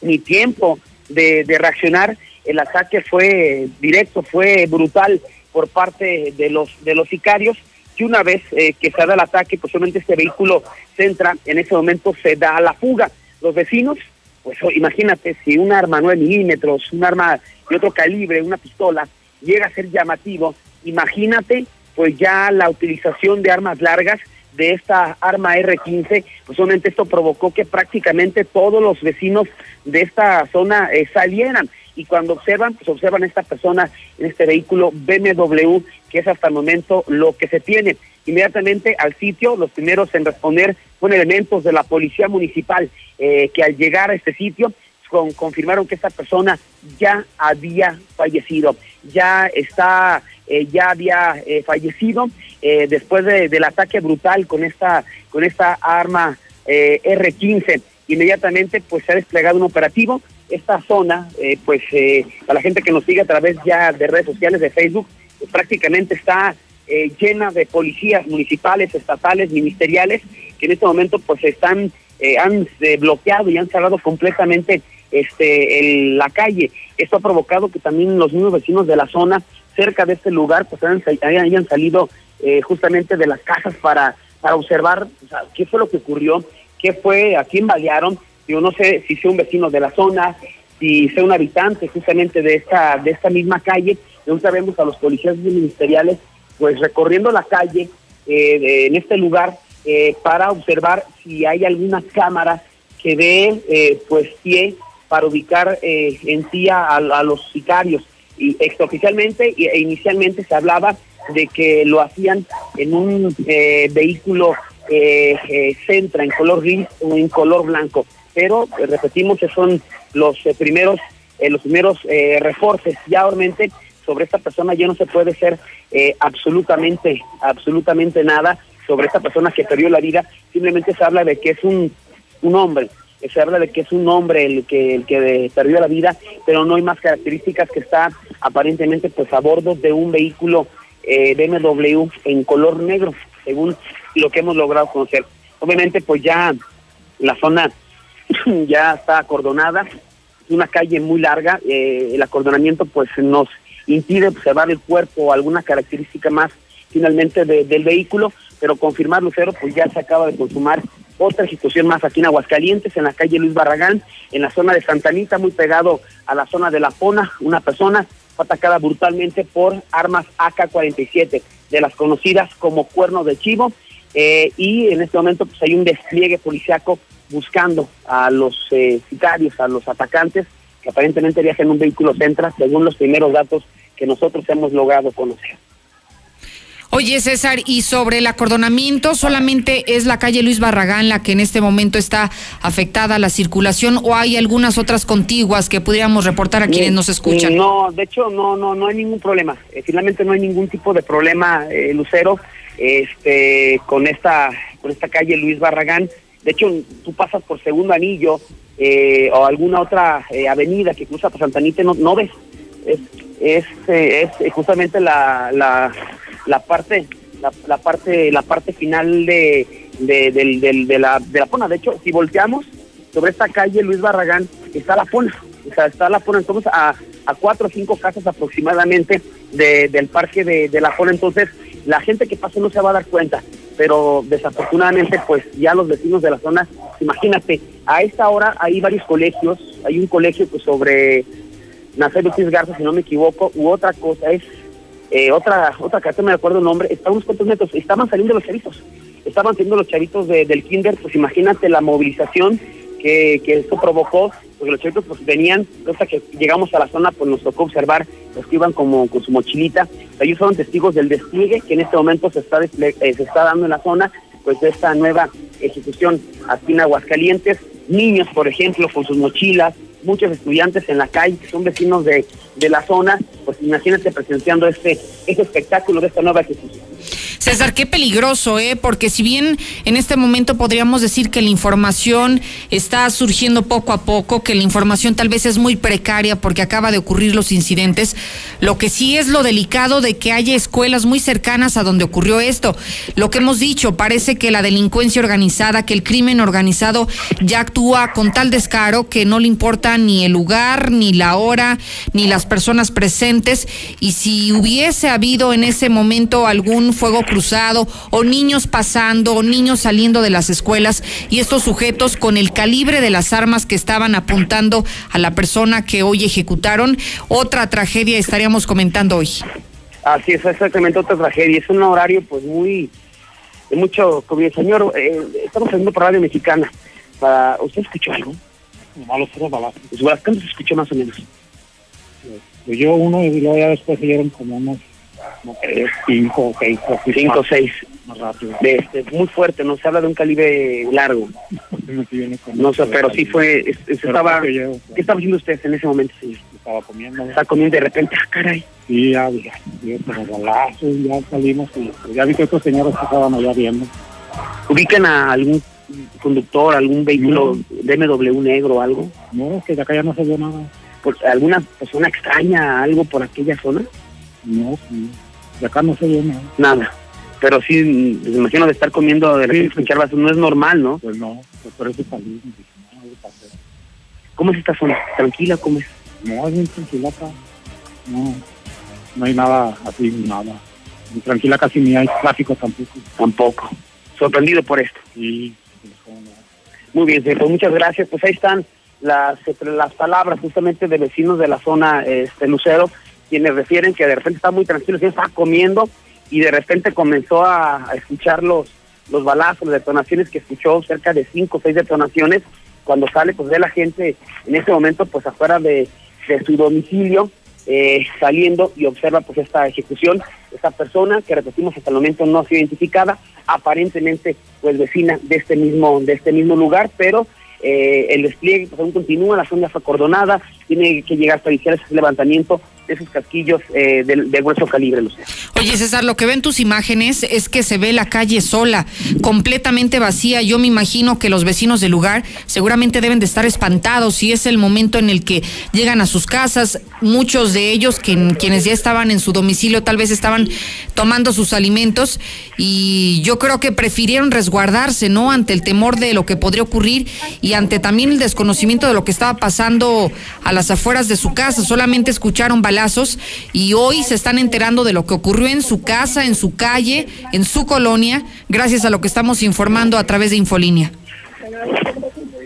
ni tiempo de, reaccionar, el ataque fue directo, fue brutal por parte de los de los sicarios que una vez eh, que se da el ataque, posiblemente este vehículo Centra, en ese momento se da la fuga. Los vecinos pues imagínate si un arma 9 milímetros, un arma de otro calibre, una pistola, llega a ser llamativo, imagínate pues ya la utilización de armas largas de esta arma R-15, pues obviamente esto provocó que prácticamente todos los vecinos de esta zona eh, salieran. Y cuando observan, pues observan a esta persona en este vehículo BMW, que es hasta el momento lo que se tiene. Inmediatamente al sitio, los primeros en responder fueron elementos de la policía municipal, eh, que al llegar a este sitio con, confirmaron que esta persona ya había fallecido, ya está, eh, ya había eh, fallecido después del ataque brutal con esta, con esta arma R-15. Inmediatamente, pues se ha desplegado un operativo esta zona, eh, pues eh, a la gente que nos sigue a través ya de redes sociales, de Facebook, pues, prácticamente está eh, llena de policías municipales, estatales, ministeriales, que en este momento pues están, eh, han eh, bloqueado y han cerrado completamente este el- la calle. Esto ha provocado que también los mismos vecinos de la zona, cerca de este lugar, pues hayan, salido eh, justamente de las casas para, para observar qué fue lo que ocurrió, qué fue, a quién balearon. Yo no sé si sea un vecino de la zona, si sea un habitante justamente de esta, de esta misma calle. Nunca vemos a los policías ministeriales pues recorriendo la calle eh, de- en este lugar eh, para observar si hay alguna cámara que dé eh, pues pie para ubicar eh, en sí a los sicarios. Y extraoficialmente e inicialmente se hablaba de que lo hacían en un eh, vehículo eh, eh, Centra en color gris o en color blanco. Pero eh, repetimos que son los eh, primeros eh, los primeros reportes. Ya obviamente sobre esta persona ya no se puede eh, absolutamente absolutamente nada sobre esta persona que perdió la vida. Simplemente se habla de que es un un hombre. Se habla de que es un hombre el que el que perdió la vida, pero no hay más características que está aparentemente pues a bordo de un vehículo eh, BMW en color negro, según lo que hemos logrado conocer. Obviamente pues ya la zona ya está acordonada, una calle muy larga, eh, el acordonamiento pues nos impide observar el cuerpo o alguna característica más finalmente de- del vehículo, pero confirmar Lucero pues ya se acaba de consumar otra ejecución más aquí en Aguascalientes, en la calle Luis Barragán, en la zona de Santa Anita, muy pegado a la zona de La Pona, una persona fue atacada brutalmente por armas AK-47, de las conocidas como cuerno de chivo, eh, y en este momento pues hay un despliegue policiaco buscando a los eh, sicarios, a los atacantes, que aparentemente viajan en un vehículo Centra, según los primeros datos que nosotros hemos logrado conocer. Oye, César, y sobre el acordonamiento, ¿solamente es la calle Luis Barragán la que en este momento está afectada a la circulación o hay algunas otras contiguas que pudiéramos reportar a quienes nos escuchan? No, de hecho no, no, no hay ningún problema. Eh, finalmente no hay ningún tipo de problema, eh, Lucero, este, con esta, con esta calle Luis Barragán. De hecho, tú pasas por segundo anillo eh, o alguna otra eh, avenida que cruza por Santa Anita, no, no ves. Es, es, eh, es justamente la, la, la parte, la, la parte, la parte final de, de, del- del- de la, de la Pona. De hecho, si volteamos sobre esta calle Luis Barragán, está la Pona. O sea, está la Pona, entonces a, a cuatro o cinco casas aproximadamente de- del parque de, de la Pona. Entonces, la gente que pasa no se va a dar cuenta. Pero desafortunadamente, pues ya los vecinos de la zona, imagínate, a esta hora hay varios colegios, hay un colegio pues sobre Nazario Ortiz Garza, si no me equivoco, u otra cosa, es eh, otra otra carta, me acuerdo el nombre, está unos cuantos metros, estaban saliendo los chavitos, estaban saliendo los chavitos de- del kinder, pues imagínate la movilización que, que esto provocó, porque los chavitos pues venían, hasta que llegamos a la zona, pues nos tocó observar los que iban como con su mochilita, ellos fueron testigos del despliegue que en este momento se está, eh, se está dando en la zona, pues de esta nueva ejecución aquí en Aguascalientes, niños, por ejemplo, con sus mochilas, muchos estudiantes en la calle que son vecinos de, de la zona, pues imagínate presenciando este, este espectáculo de esta nueva ejecución. César, qué peligroso, ¿eh? Porque si bien en este momento podríamos decir que la información está surgiendo poco a poco, que la información tal vez es muy precaria porque acaba de ocurrir los incidentes, lo que sí es lo delicado de que haya escuelas muy cercanas a donde ocurrió esto. Lo que hemos dicho, parece que la delincuencia organizada, que el crimen organizado ya actúa con tal descaro que no le importa ni el lugar, ni la hora, ni las personas presentes. Y si hubiese habido en ese momento algún fuego cruzado o niños pasando o niños saliendo de las escuelas y estos sujetos con el calibre de las armas que estaban apuntando a la persona que hoy ejecutaron, otra tragedia estaríamos comentando hoy. Así es, exactamente otra tragedia. Es un horario pues muy, de mucho, como el señor, eh, estamos haciendo por Radio Mexicana. Para, ¿Usted escuchó algo? A los balazos. Pues, ¿Cuánto se escuchó más o menos? Pues yo uno y luego ya después siguieron como unos como tres, cinco o seis. así Cinco o más- seis. Más rápido. De este, muy fuerte, no se habla de un calibre largo. No sé, pero sí fue, es- es- estaba, ¿qué estaba haciendo usted en ese momento, señor? Estaba comiendo. Estaba comiendo de repente, ah, caray. Sí, ya, ya, ya, como balazos, ya salimos y pues, ya vi que otros señores estaban allá viendo. ¿Ubican a algún conductor, algún vehículo BMW negro o algo? No, que de acá ya no se vio nada. Pues, ¿Alguna persona extraña, algo por aquella zona? No, sí. De acá no se vio nada. Nada. Pero sí, me imagino de estar comiendo de repente escuchar basura, no es normal, ¿no? Pues no, pues por eso salí. ¿Cómo es esta zona? ¿Tranquila? ¿Cómo es? No, es bien tranquila acá. No, no hay nada así, nada. Muy tranquila casi ni hay tráfico tampoco. Tampoco. Sorprendido por esto. Sí. Muy bien, señor, pues muchas gracias. Pues ahí están las, las palabras justamente de vecinos de la zona este, Lucero, quienes refieren que de repente está muy tranquilo, estaba comiendo y de repente comenzó a, escuchar los, los balazos, las detonaciones que escuchó, cerca de cinco o seis detonaciones. Cuando sale, pues ve la gente en ese momento, pues afuera de, de su domicilio, eh, saliendo y observa pues esta ejecución, esta persona que repetimos hasta el momento no ha sido identificada, aparentemente pues vecina de este mismo, de este mismo lugar, pero eh, el despliegue pues, aún continúa, la zona fue acordonada, tiene que llegar iniciar ese levantamiento esos casquillos eh, de, de grueso calibre, Lucía. Oye, César, lo que ven tus imágenes es que se ve la calle sola, completamente vacía. Yo me imagino que los vecinos del lugar seguramente deben de estar espantados y es el momento en el que llegan a sus casas. Muchos de ellos, que, quienes ya estaban en su domicilio, tal vez estaban tomando sus alimentos y yo creo que prefirieron resguardarse, ¿no? Ante el temor de lo que podría ocurrir y ante también el desconocimiento de lo que estaba pasando a las afueras de su casa. Solamente escucharon balazos y hoy se están enterando de lo que ocurrió en su casa, en su calle, en su colonia, gracias a lo que estamos informando a través de Infolínea.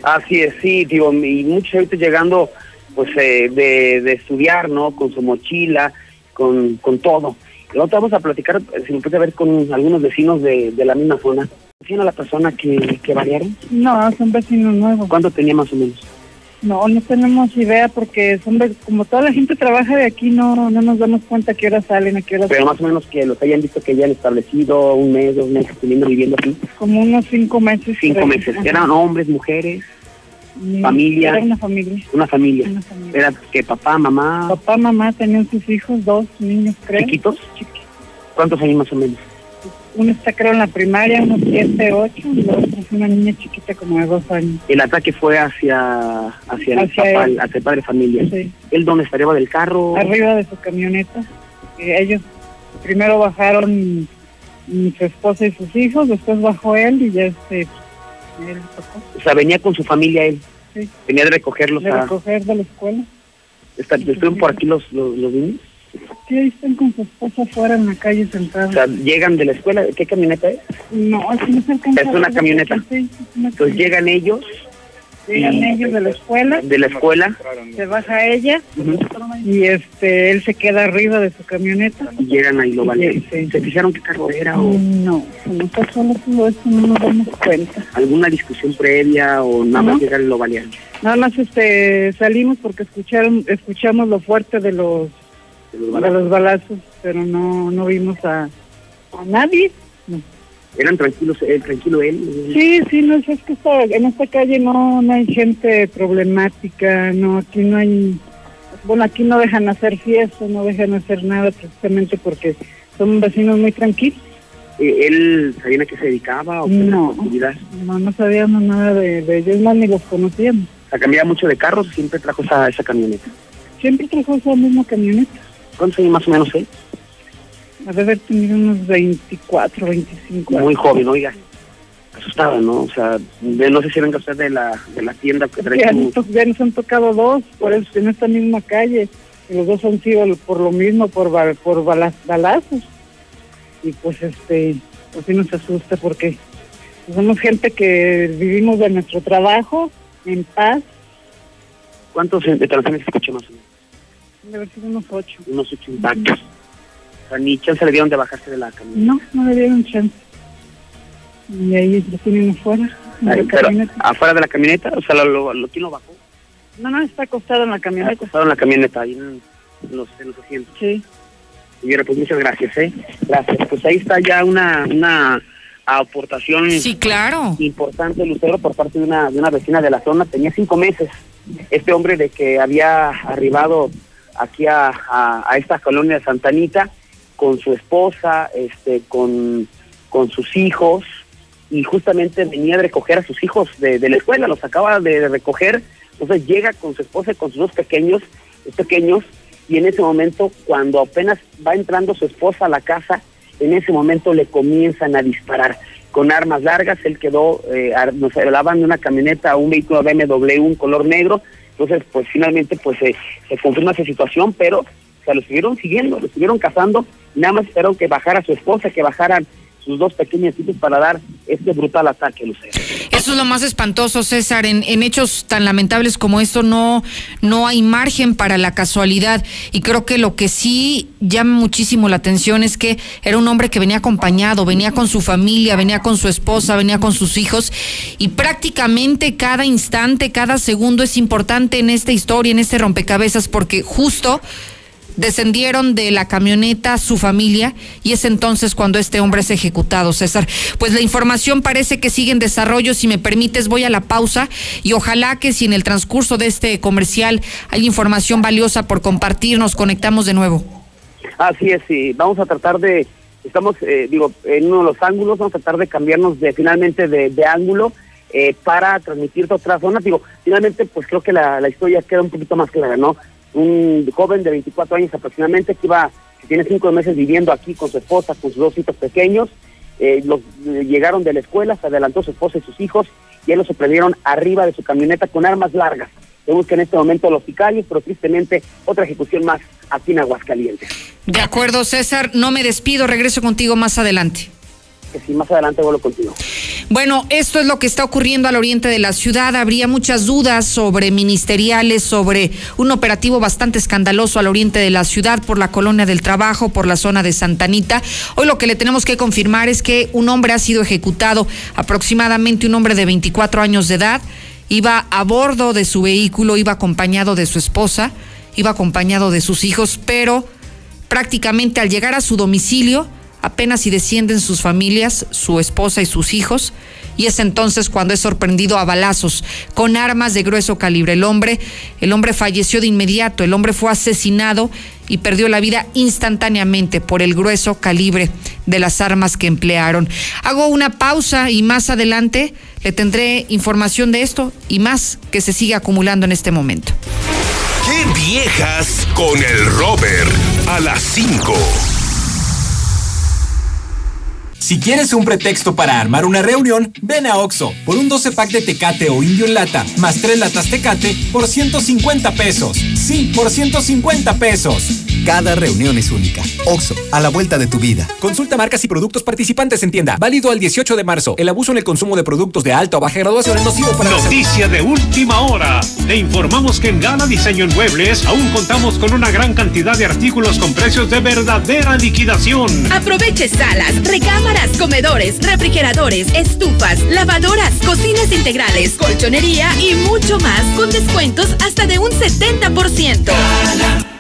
Así es, sí, digo, y muchos ahorita llegando pues eh, de, de estudiar, ¿no? Con su mochila, con, con todo. Y ahorita vamos a platicar, si me puede ver, con algunos vecinos de, de la misma zona. ¿Vecino la persona que, que variaron? No, son vecinos nuevos. ¿Cuánto tenía más o menos? No, no tenemos idea porque son ve- como toda la gente trabaja de aquí, no no nos damos cuenta a qué hora salen, a qué hora Pero más o menos que los hayan visto que ya han establecido un mes, dos meses, teniendo viviendo aquí. como unos cinco meses. Cinco creo. meses. Ajá. ¿Eran hombres, mujeres? Mm, familia? Era una familia. Una familia. Una familia. ¿Era que papá, mamá, Papá, mamá tenían sus hijos, dos niños, creo. chiquitos? ¿Cuántos años más o menos? Uno está creo en la primaria, unos siete, ocho, y la otra es una niña chiquita como de dos años. El ataque fue hacia, hacia, el Hacia papá, él. hacia el padre familia. Sí. ¿Él dónde estaría arriba del carro? Arriba de su camioneta. Eh, ellos primero bajaron mi su esposa y sus hijos, después bajó él y ya este, él tocó. O sea, venía con su familia él. Sí. Venía de recogerlos de a... recoger de la escuela. está- ¿Estuvieron por aquí los, los, los niños? Sí, ahí están con su esposa afuera en la calle sentados. O sea, llegan de la escuela. ¿Qué camioneta es? No, así no se alcanza Es una camioneta. Entonces llegan ellos Llegan y- ellos de la escuela, de la escuela se baja ella y este él se queda arriba de su camioneta. y llegan ahí lo valen. Sí, ¿Se fijaron qué carro era o No, como está solo todo eso no nos damos cuenta. alguna discusión previa o nada más No. llegar y lo balean? Nada más este salimos porque escucharon escuchamos lo fuerte de los De los de balazos. los balazos, pero no no vimos a, a nadie. No. ¿Eran tranquilos él, tranquilo él? Sí, sí, no, es que esta, en esta calle no, no hay gente problemática, no, aquí no hay, bueno, aquí no dejan hacer fiestas, no dejan hacer nada precisamente porque son vecinos muy tranquilos. Eh, ¿Él sabía a qué se dedicaba o qué No. No, no sabíamos nada de, de ellos, más ni los conocíamos. Sea, cambiaba mucho de carros, siempre trajo esa, esa camioneta. Siempre trajo esa misma camioneta, ¿Cuántos años más o menos él? ha de haber tenido unos 24, 25 años. Muy joven, oiga. Asustado, ¿no? O sea, de- no sé si venga usted de la, de la tienda que trae Ya ya nos han tocado dos, por eso en esta misma calle. Y los dos han sido por lo mismo, por, por bala- balazos. Y pues este, pues sí nos asusta porque somos gente que vivimos de nuestro trabajo en paz. ¿Cuántos eh, detonaciones escuché más o menos? Debe sido unos ocho. Unos ocho impactos. O sea, ni chance le dieron de bajarse de la camioneta. No, no le dieron chance. Y ahí lo tienen afuera. Ay, pero camioneta. afuera de la camioneta, o sea, lo, lo, lo- ¿quién lo bajó? No, no, está acostado en la camioneta. Acostado en la camioneta, ahí en, en los, en los asientos. Sí. Señora, pues muchas gracias, ¿eh? Gracias. Pues ahí está ya una, una aportación Sí, claro. importante, Lucero, por parte de una, de una vecina de la zona. Tenía cinco meses este hombre de que había arribado aquí a, a, esta colonia de Santa Anita con su esposa, este, con, con sus hijos y justamente venía de recoger a sus hijos de, de la escuela, los acaba de recoger, entonces llega con su esposa y con sus dos pequeños, pequeños, y en ese momento, cuando apenas va entrando su esposa a la casa, en ese momento le comienzan a disparar con armas largas, él quedó, eh, nos hablaban de una camioneta, un vehículo BMW, un color negro, entonces pues finalmente pues se confirma esa situación, pero o sea, lo siguieron siguiendo, lo siguieron cazando, nada más esperaron que bajara su esposa, que bajaran sus dos pequeños hijos para dar este brutal ataque, Lucero. Eso es lo más espantoso, César. En, en, hechos tan lamentables como esto no, no hay margen para la casualidad. Y creo que lo que sí llama muchísimo la atención es que era un hombre que venía acompañado, venía con su familia, venía con su esposa, venía con sus hijos. Y prácticamente cada instante, cada segundo es importante en esta historia, en este rompecabezas, porque justo descendieron de la camioneta su familia y es entonces cuando este hombre es ejecutado, César. Pues la información parece que sigue en desarrollo. Si me permites, voy a la pausa y ojalá que si en el transcurso de este comercial hay información valiosa por compartir, nos conectamos de nuevo. Así es, sí. Vamos a tratar de, estamos, eh, digo, en uno de los ángulos, vamos a tratar de cambiarnos de finalmente de, ángulo. Eh, para transmitir otra zona. Digo, finalmente, pues creo que la historia queda un poquito más clara, ¿no? Un joven de 24 años aproximadamente que iba, que tiene cinco meses viviendo aquí con su esposa, con sus dos hijos pequeños. Eh, los, eh, llegaron de la escuela, se adelantó su esposa y sus hijos y él los sorprendieron arriba de su camioneta con armas largas. Se busca en este momento los sicarios, pero tristemente otra ejecución más aquí en Aguascalientes. De acuerdo, César, no me despido, regreso contigo más adelante que si más adelante vuelvo contigo. Bueno, esto es lo que está ocurriendo al oriente de la ciudad. Habría muchas dudas sobre ministeriales, sobre un operativo bastante escandaloso al oriente de la ciudad por la colonia del trabajo, por la zona de Santanita. Hoy lo que le tenemos que confirmar es que un hombre ha sido ejecutado, aproximadamente un hombre de 24 años de edad. Iba a bordo de su vehículo, iba acompañado de su esposa, iba acompañado de sus hijos, pero prácticamente al llegar a su domicilio, apenas si descienden sus familias, su esposa y sus hijos, y es entonces cuando es sorprendido a balazos con armas de grueso calibre. El hombre, el hombre falleció de inmediato, el hombre fue asesinado y perdió la vida instantáneamente por el grueso calibre de las armas que emplearon. Hago una pausa y más adelante le tendré información de esto y más que se sigue acumulando en este momento. ¡Qué viejas con el Robert! A las 5. Si quieres un pretexto para armar una reunión, ven a Oxo por un 12 pack de Tecate o Indio en lata, más 3 latas Tecate por 150 pesos. Sí, por 150 pesos. Cada reunión es única. Oxo, a la vuelta de tu vida. Consulta marcas y productos participantes en tienda. Válido al 18 de marzo. El abuso en el consumo de productos de alta o baja graduación es nocivo para Noticia de última hora. Le informamos que en Gala Diseño en Muebles aún contamos con una gran cantidad de artículos con precios de verdadera liquidación. Aproveche salas, comedores, refrigeradores, estufas, lavadoras, cocinas integrales, colchonería y mucho más con descuentos hasta de un 70%.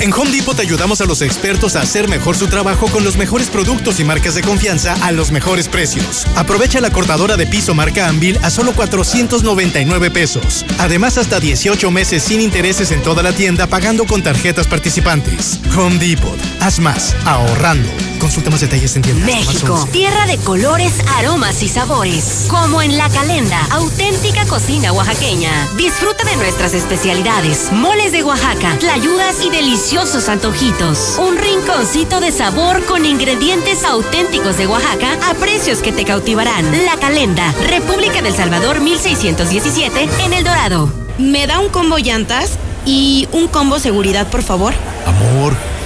En Home Depot te ayudamos a los expertos a hacer mejor su trabajo con los mejores productos y marcas de confianza a los mejores precios. Aprovecha la cortadora de piso marca Anvil a solo 499 pesos. Además, hasta 18 meses sin intereses en toda la tienda pagando con tarjetas participantes. Home Depot. Haz más, ahorrando. Consulta más detalles en tienda. México, tierra de colores, aromas y sabores. Como en La Calenda, auténtica cocina oaxaqueña. Disfruta de nuestras especialidades, moles de Oaxaca, tlayudas y deliciosos antojitos. Un rinconcito de sabor con ingredientes auténticos de Oaxaca a precios que te cautivarán. La Calenda, República del Salvador 1617, en El Dorado. ¿Me da un combo llantas? Y un combo seguridad, por favor. Amor,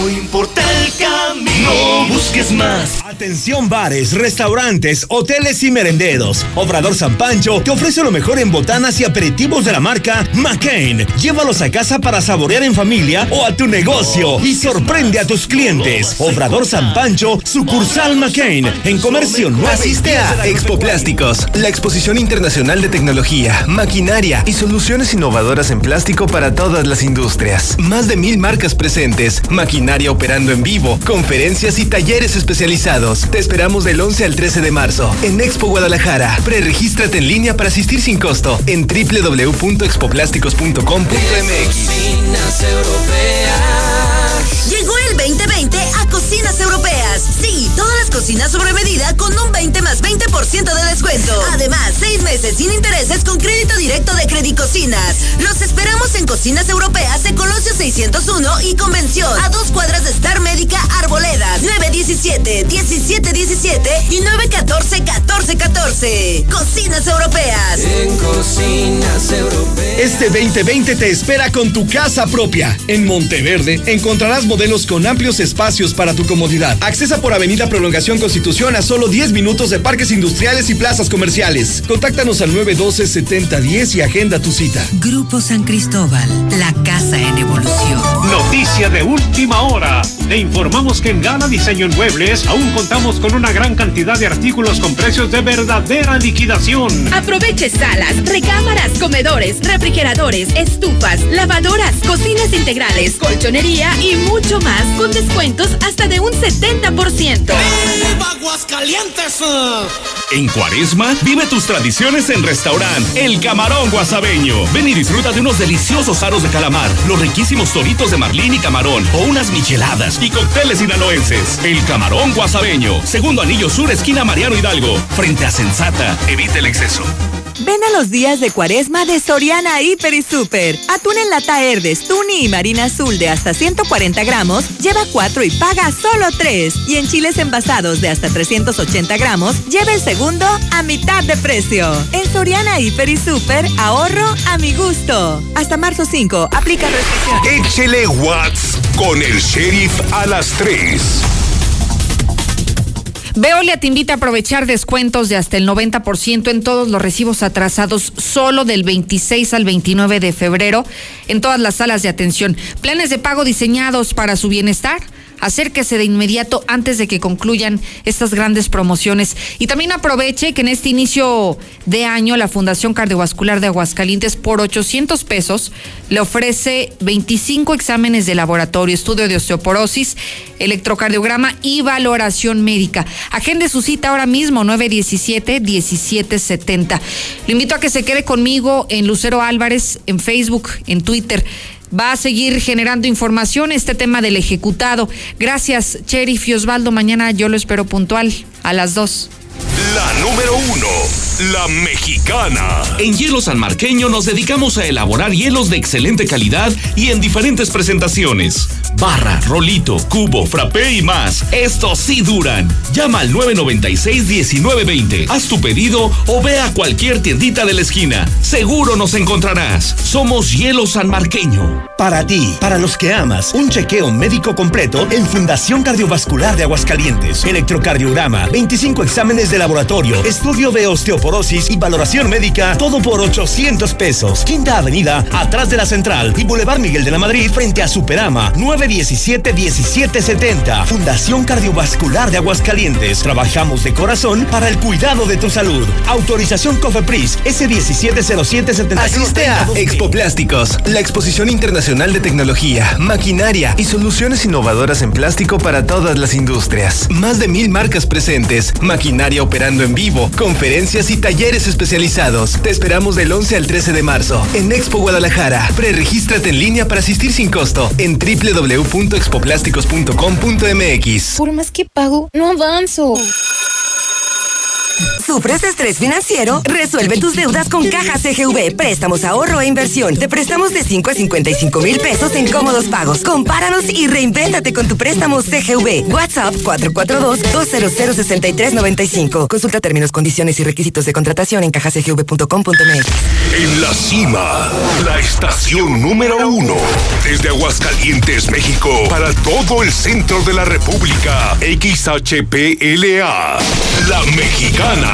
No importa el camino, no busques más. Atención bares, restaurantes, hoteles y merenderos. Obrador San Pancho te ofrece lo mejor en botanas y aperitivos de la marca McCain. Llévalos a casa para saborear en familia o a tu negocio y sorprende a tus clientes. Obrador San Pancho, sucursal McCain, en comercio nuevo. Asiste a Expo Plásticos, la exposición internacional de tecnología, maquinaria y soluciones innovadoras en plástico para todas las industrias. Más de mil marcas presentes, maquinaria operando en vivo, conferencias y talleres especializados. Te esperamos del 11 al 13 de marzo en Expo Guadalajara. Preregístrate en línea para asistir sin costo en www.expoplásticos.com.mx. Llegó el 2020 a Cocinas Europeas. Sí, todas las cocinas sobre medida con un 20 más 20% de descuento. Además, seis meses sin intereses con crédito directo de Credicocinas. Los esperamos en Cocinas Europeas en Colosio 601 y Convención. A dos cuadras de Star Médica Arboledas. 917 1717 y 914 1414. Cocinas Europeas. En Cocinas Europeas. Este 2020 te espera con tu casa propia. En Monteverde encontrarás modelos con amplios espacios para tu comodidad. Accesa por Avenida Prolongación Constitución a solo 10 minutos de parques industriales y plazas comerciales. Contáctanos al 912-7010 y agenda tu cita. Grupo San Cristóbal, la casa en evolución. Noticia de última hora. Le informamos que en Gala Diseño en Muebles aún contamos con una gran cantidad de artículos con precios de verdadera liquidación. Aproveche salas, recámaras, comedores, refrigeradores, estufas, lavadoras, cocinas integrales, colchonería y mucho más con descuentos hasta de un 70%. Aguascalientes! En Cuaresma, vive tus tradiciones en restaurante El Camarón Guasabeño. Ven y disfruta de unos deliciosos aros de calamar, los riquísimos toritos de marlín y camarón, o unas micheladas y cócteles sinaloenses. El Camarón Guasabeño, segundo anillo sur, esquina Mariano Hidalgo, frente a Sensata. Evite el exceso. Ven a los días de cuaresma de Soriana Hiper y Super. Atún en lata Herdes, Tuni y Marina Azul de hasta 140 gramos, lleva 4 y paga solo 3. Y en chiles envasados de hasta 380 gramos, lleva el segundo a mitad de precio. En Soriana Hiper y Super, ahorro a mi gusto. Hasta marzo 5, aplica restricciones. Échele Watts con el sheriff a las 3. Veolia te invita a aprovechar descuentos de hasta el 90% en todos los recibos atrasados solo del 26 al 29 de febrero en todas las salas de atención. Planes de pago diseñados para su bienestar. Acérquese de inmediato antes de que concluyan estas grandes promociones. Y también aproveche que en este inicio de año la Fundación Cardiovascular de Aguascalientes por 800 pesos le ofrece 25 exámenes de laboratorio, estudio de osteoporosis, electrocardiograma y valoración médica. Agende su cita ahora mismo, 917-1770. Lo invito a que se quede conmigo en Lucero Álvarez, en Facebook, en Twitter va a seguir generando información este tema del ejecutado. Gracias, Sheriff y Osvaldo. Mañana yo lo espero puntual a las 2 número uno, la mexicana. En Hielo San Marqueño nos dedicamos a elaborar hielos de excelente calidad y en diferentes presentaciones. Barra, rolito, cubo, frappé y más. Estos sí duran. Llama al 996-1920. Haz tu pedido o ve a cualquier tiendita de la esquina. Seguro nos encontrarás. Somos Hielo San Marqueño. Para ti, para los que amas, un chequeo médico completo en Fundación Cardiovascular de Aguascalientes. Electrocardiograma, 25 exámenes de laboratorio, estudio de osteoporosis y valoración médica, todo por 800 pesos. Quinta Avenida, atrás de la Central y Boulevard Miguel de la Madrid, frente a Superama, 917-1770. Fundación Cardiovascular de Aguascalientes. Trabajamos de corazón para el cuidado de tu salud. Autorización COFEPRIS S170770. Asiste a Expo Plásticos, la exposición internacional de tecnología, maquinaria y soluciones innovadoras en plástico para todas las industrias. Más de mil marcas presentes, maquinaria operando en vivo, conferencias y talleres especializados. Te esperamos del 11 al 13 de marzo en Expo Guadalajara. Preregístrate en línea para asistir sin costo en www.expoplásticos.com.mx. Por más que pago, no avanzo. ¿Sufres estrés financiero? Resuelve tus deudas con Caja CGV. Préstamos, ahorro e inversión. Te prestamos de 5 a 55 mil pesos en cómodos pagos. Compáranos y reinvéntate con tu préstamo CGV. WhatsApp 442-200-6395. Consulta términos, condiciones y requisitos de contratación en cajacgv.com.mx. En la cima, la estación número uno. Desde Aguascalientes, México, para todo el centro de la República. XHPLA. La Mexicana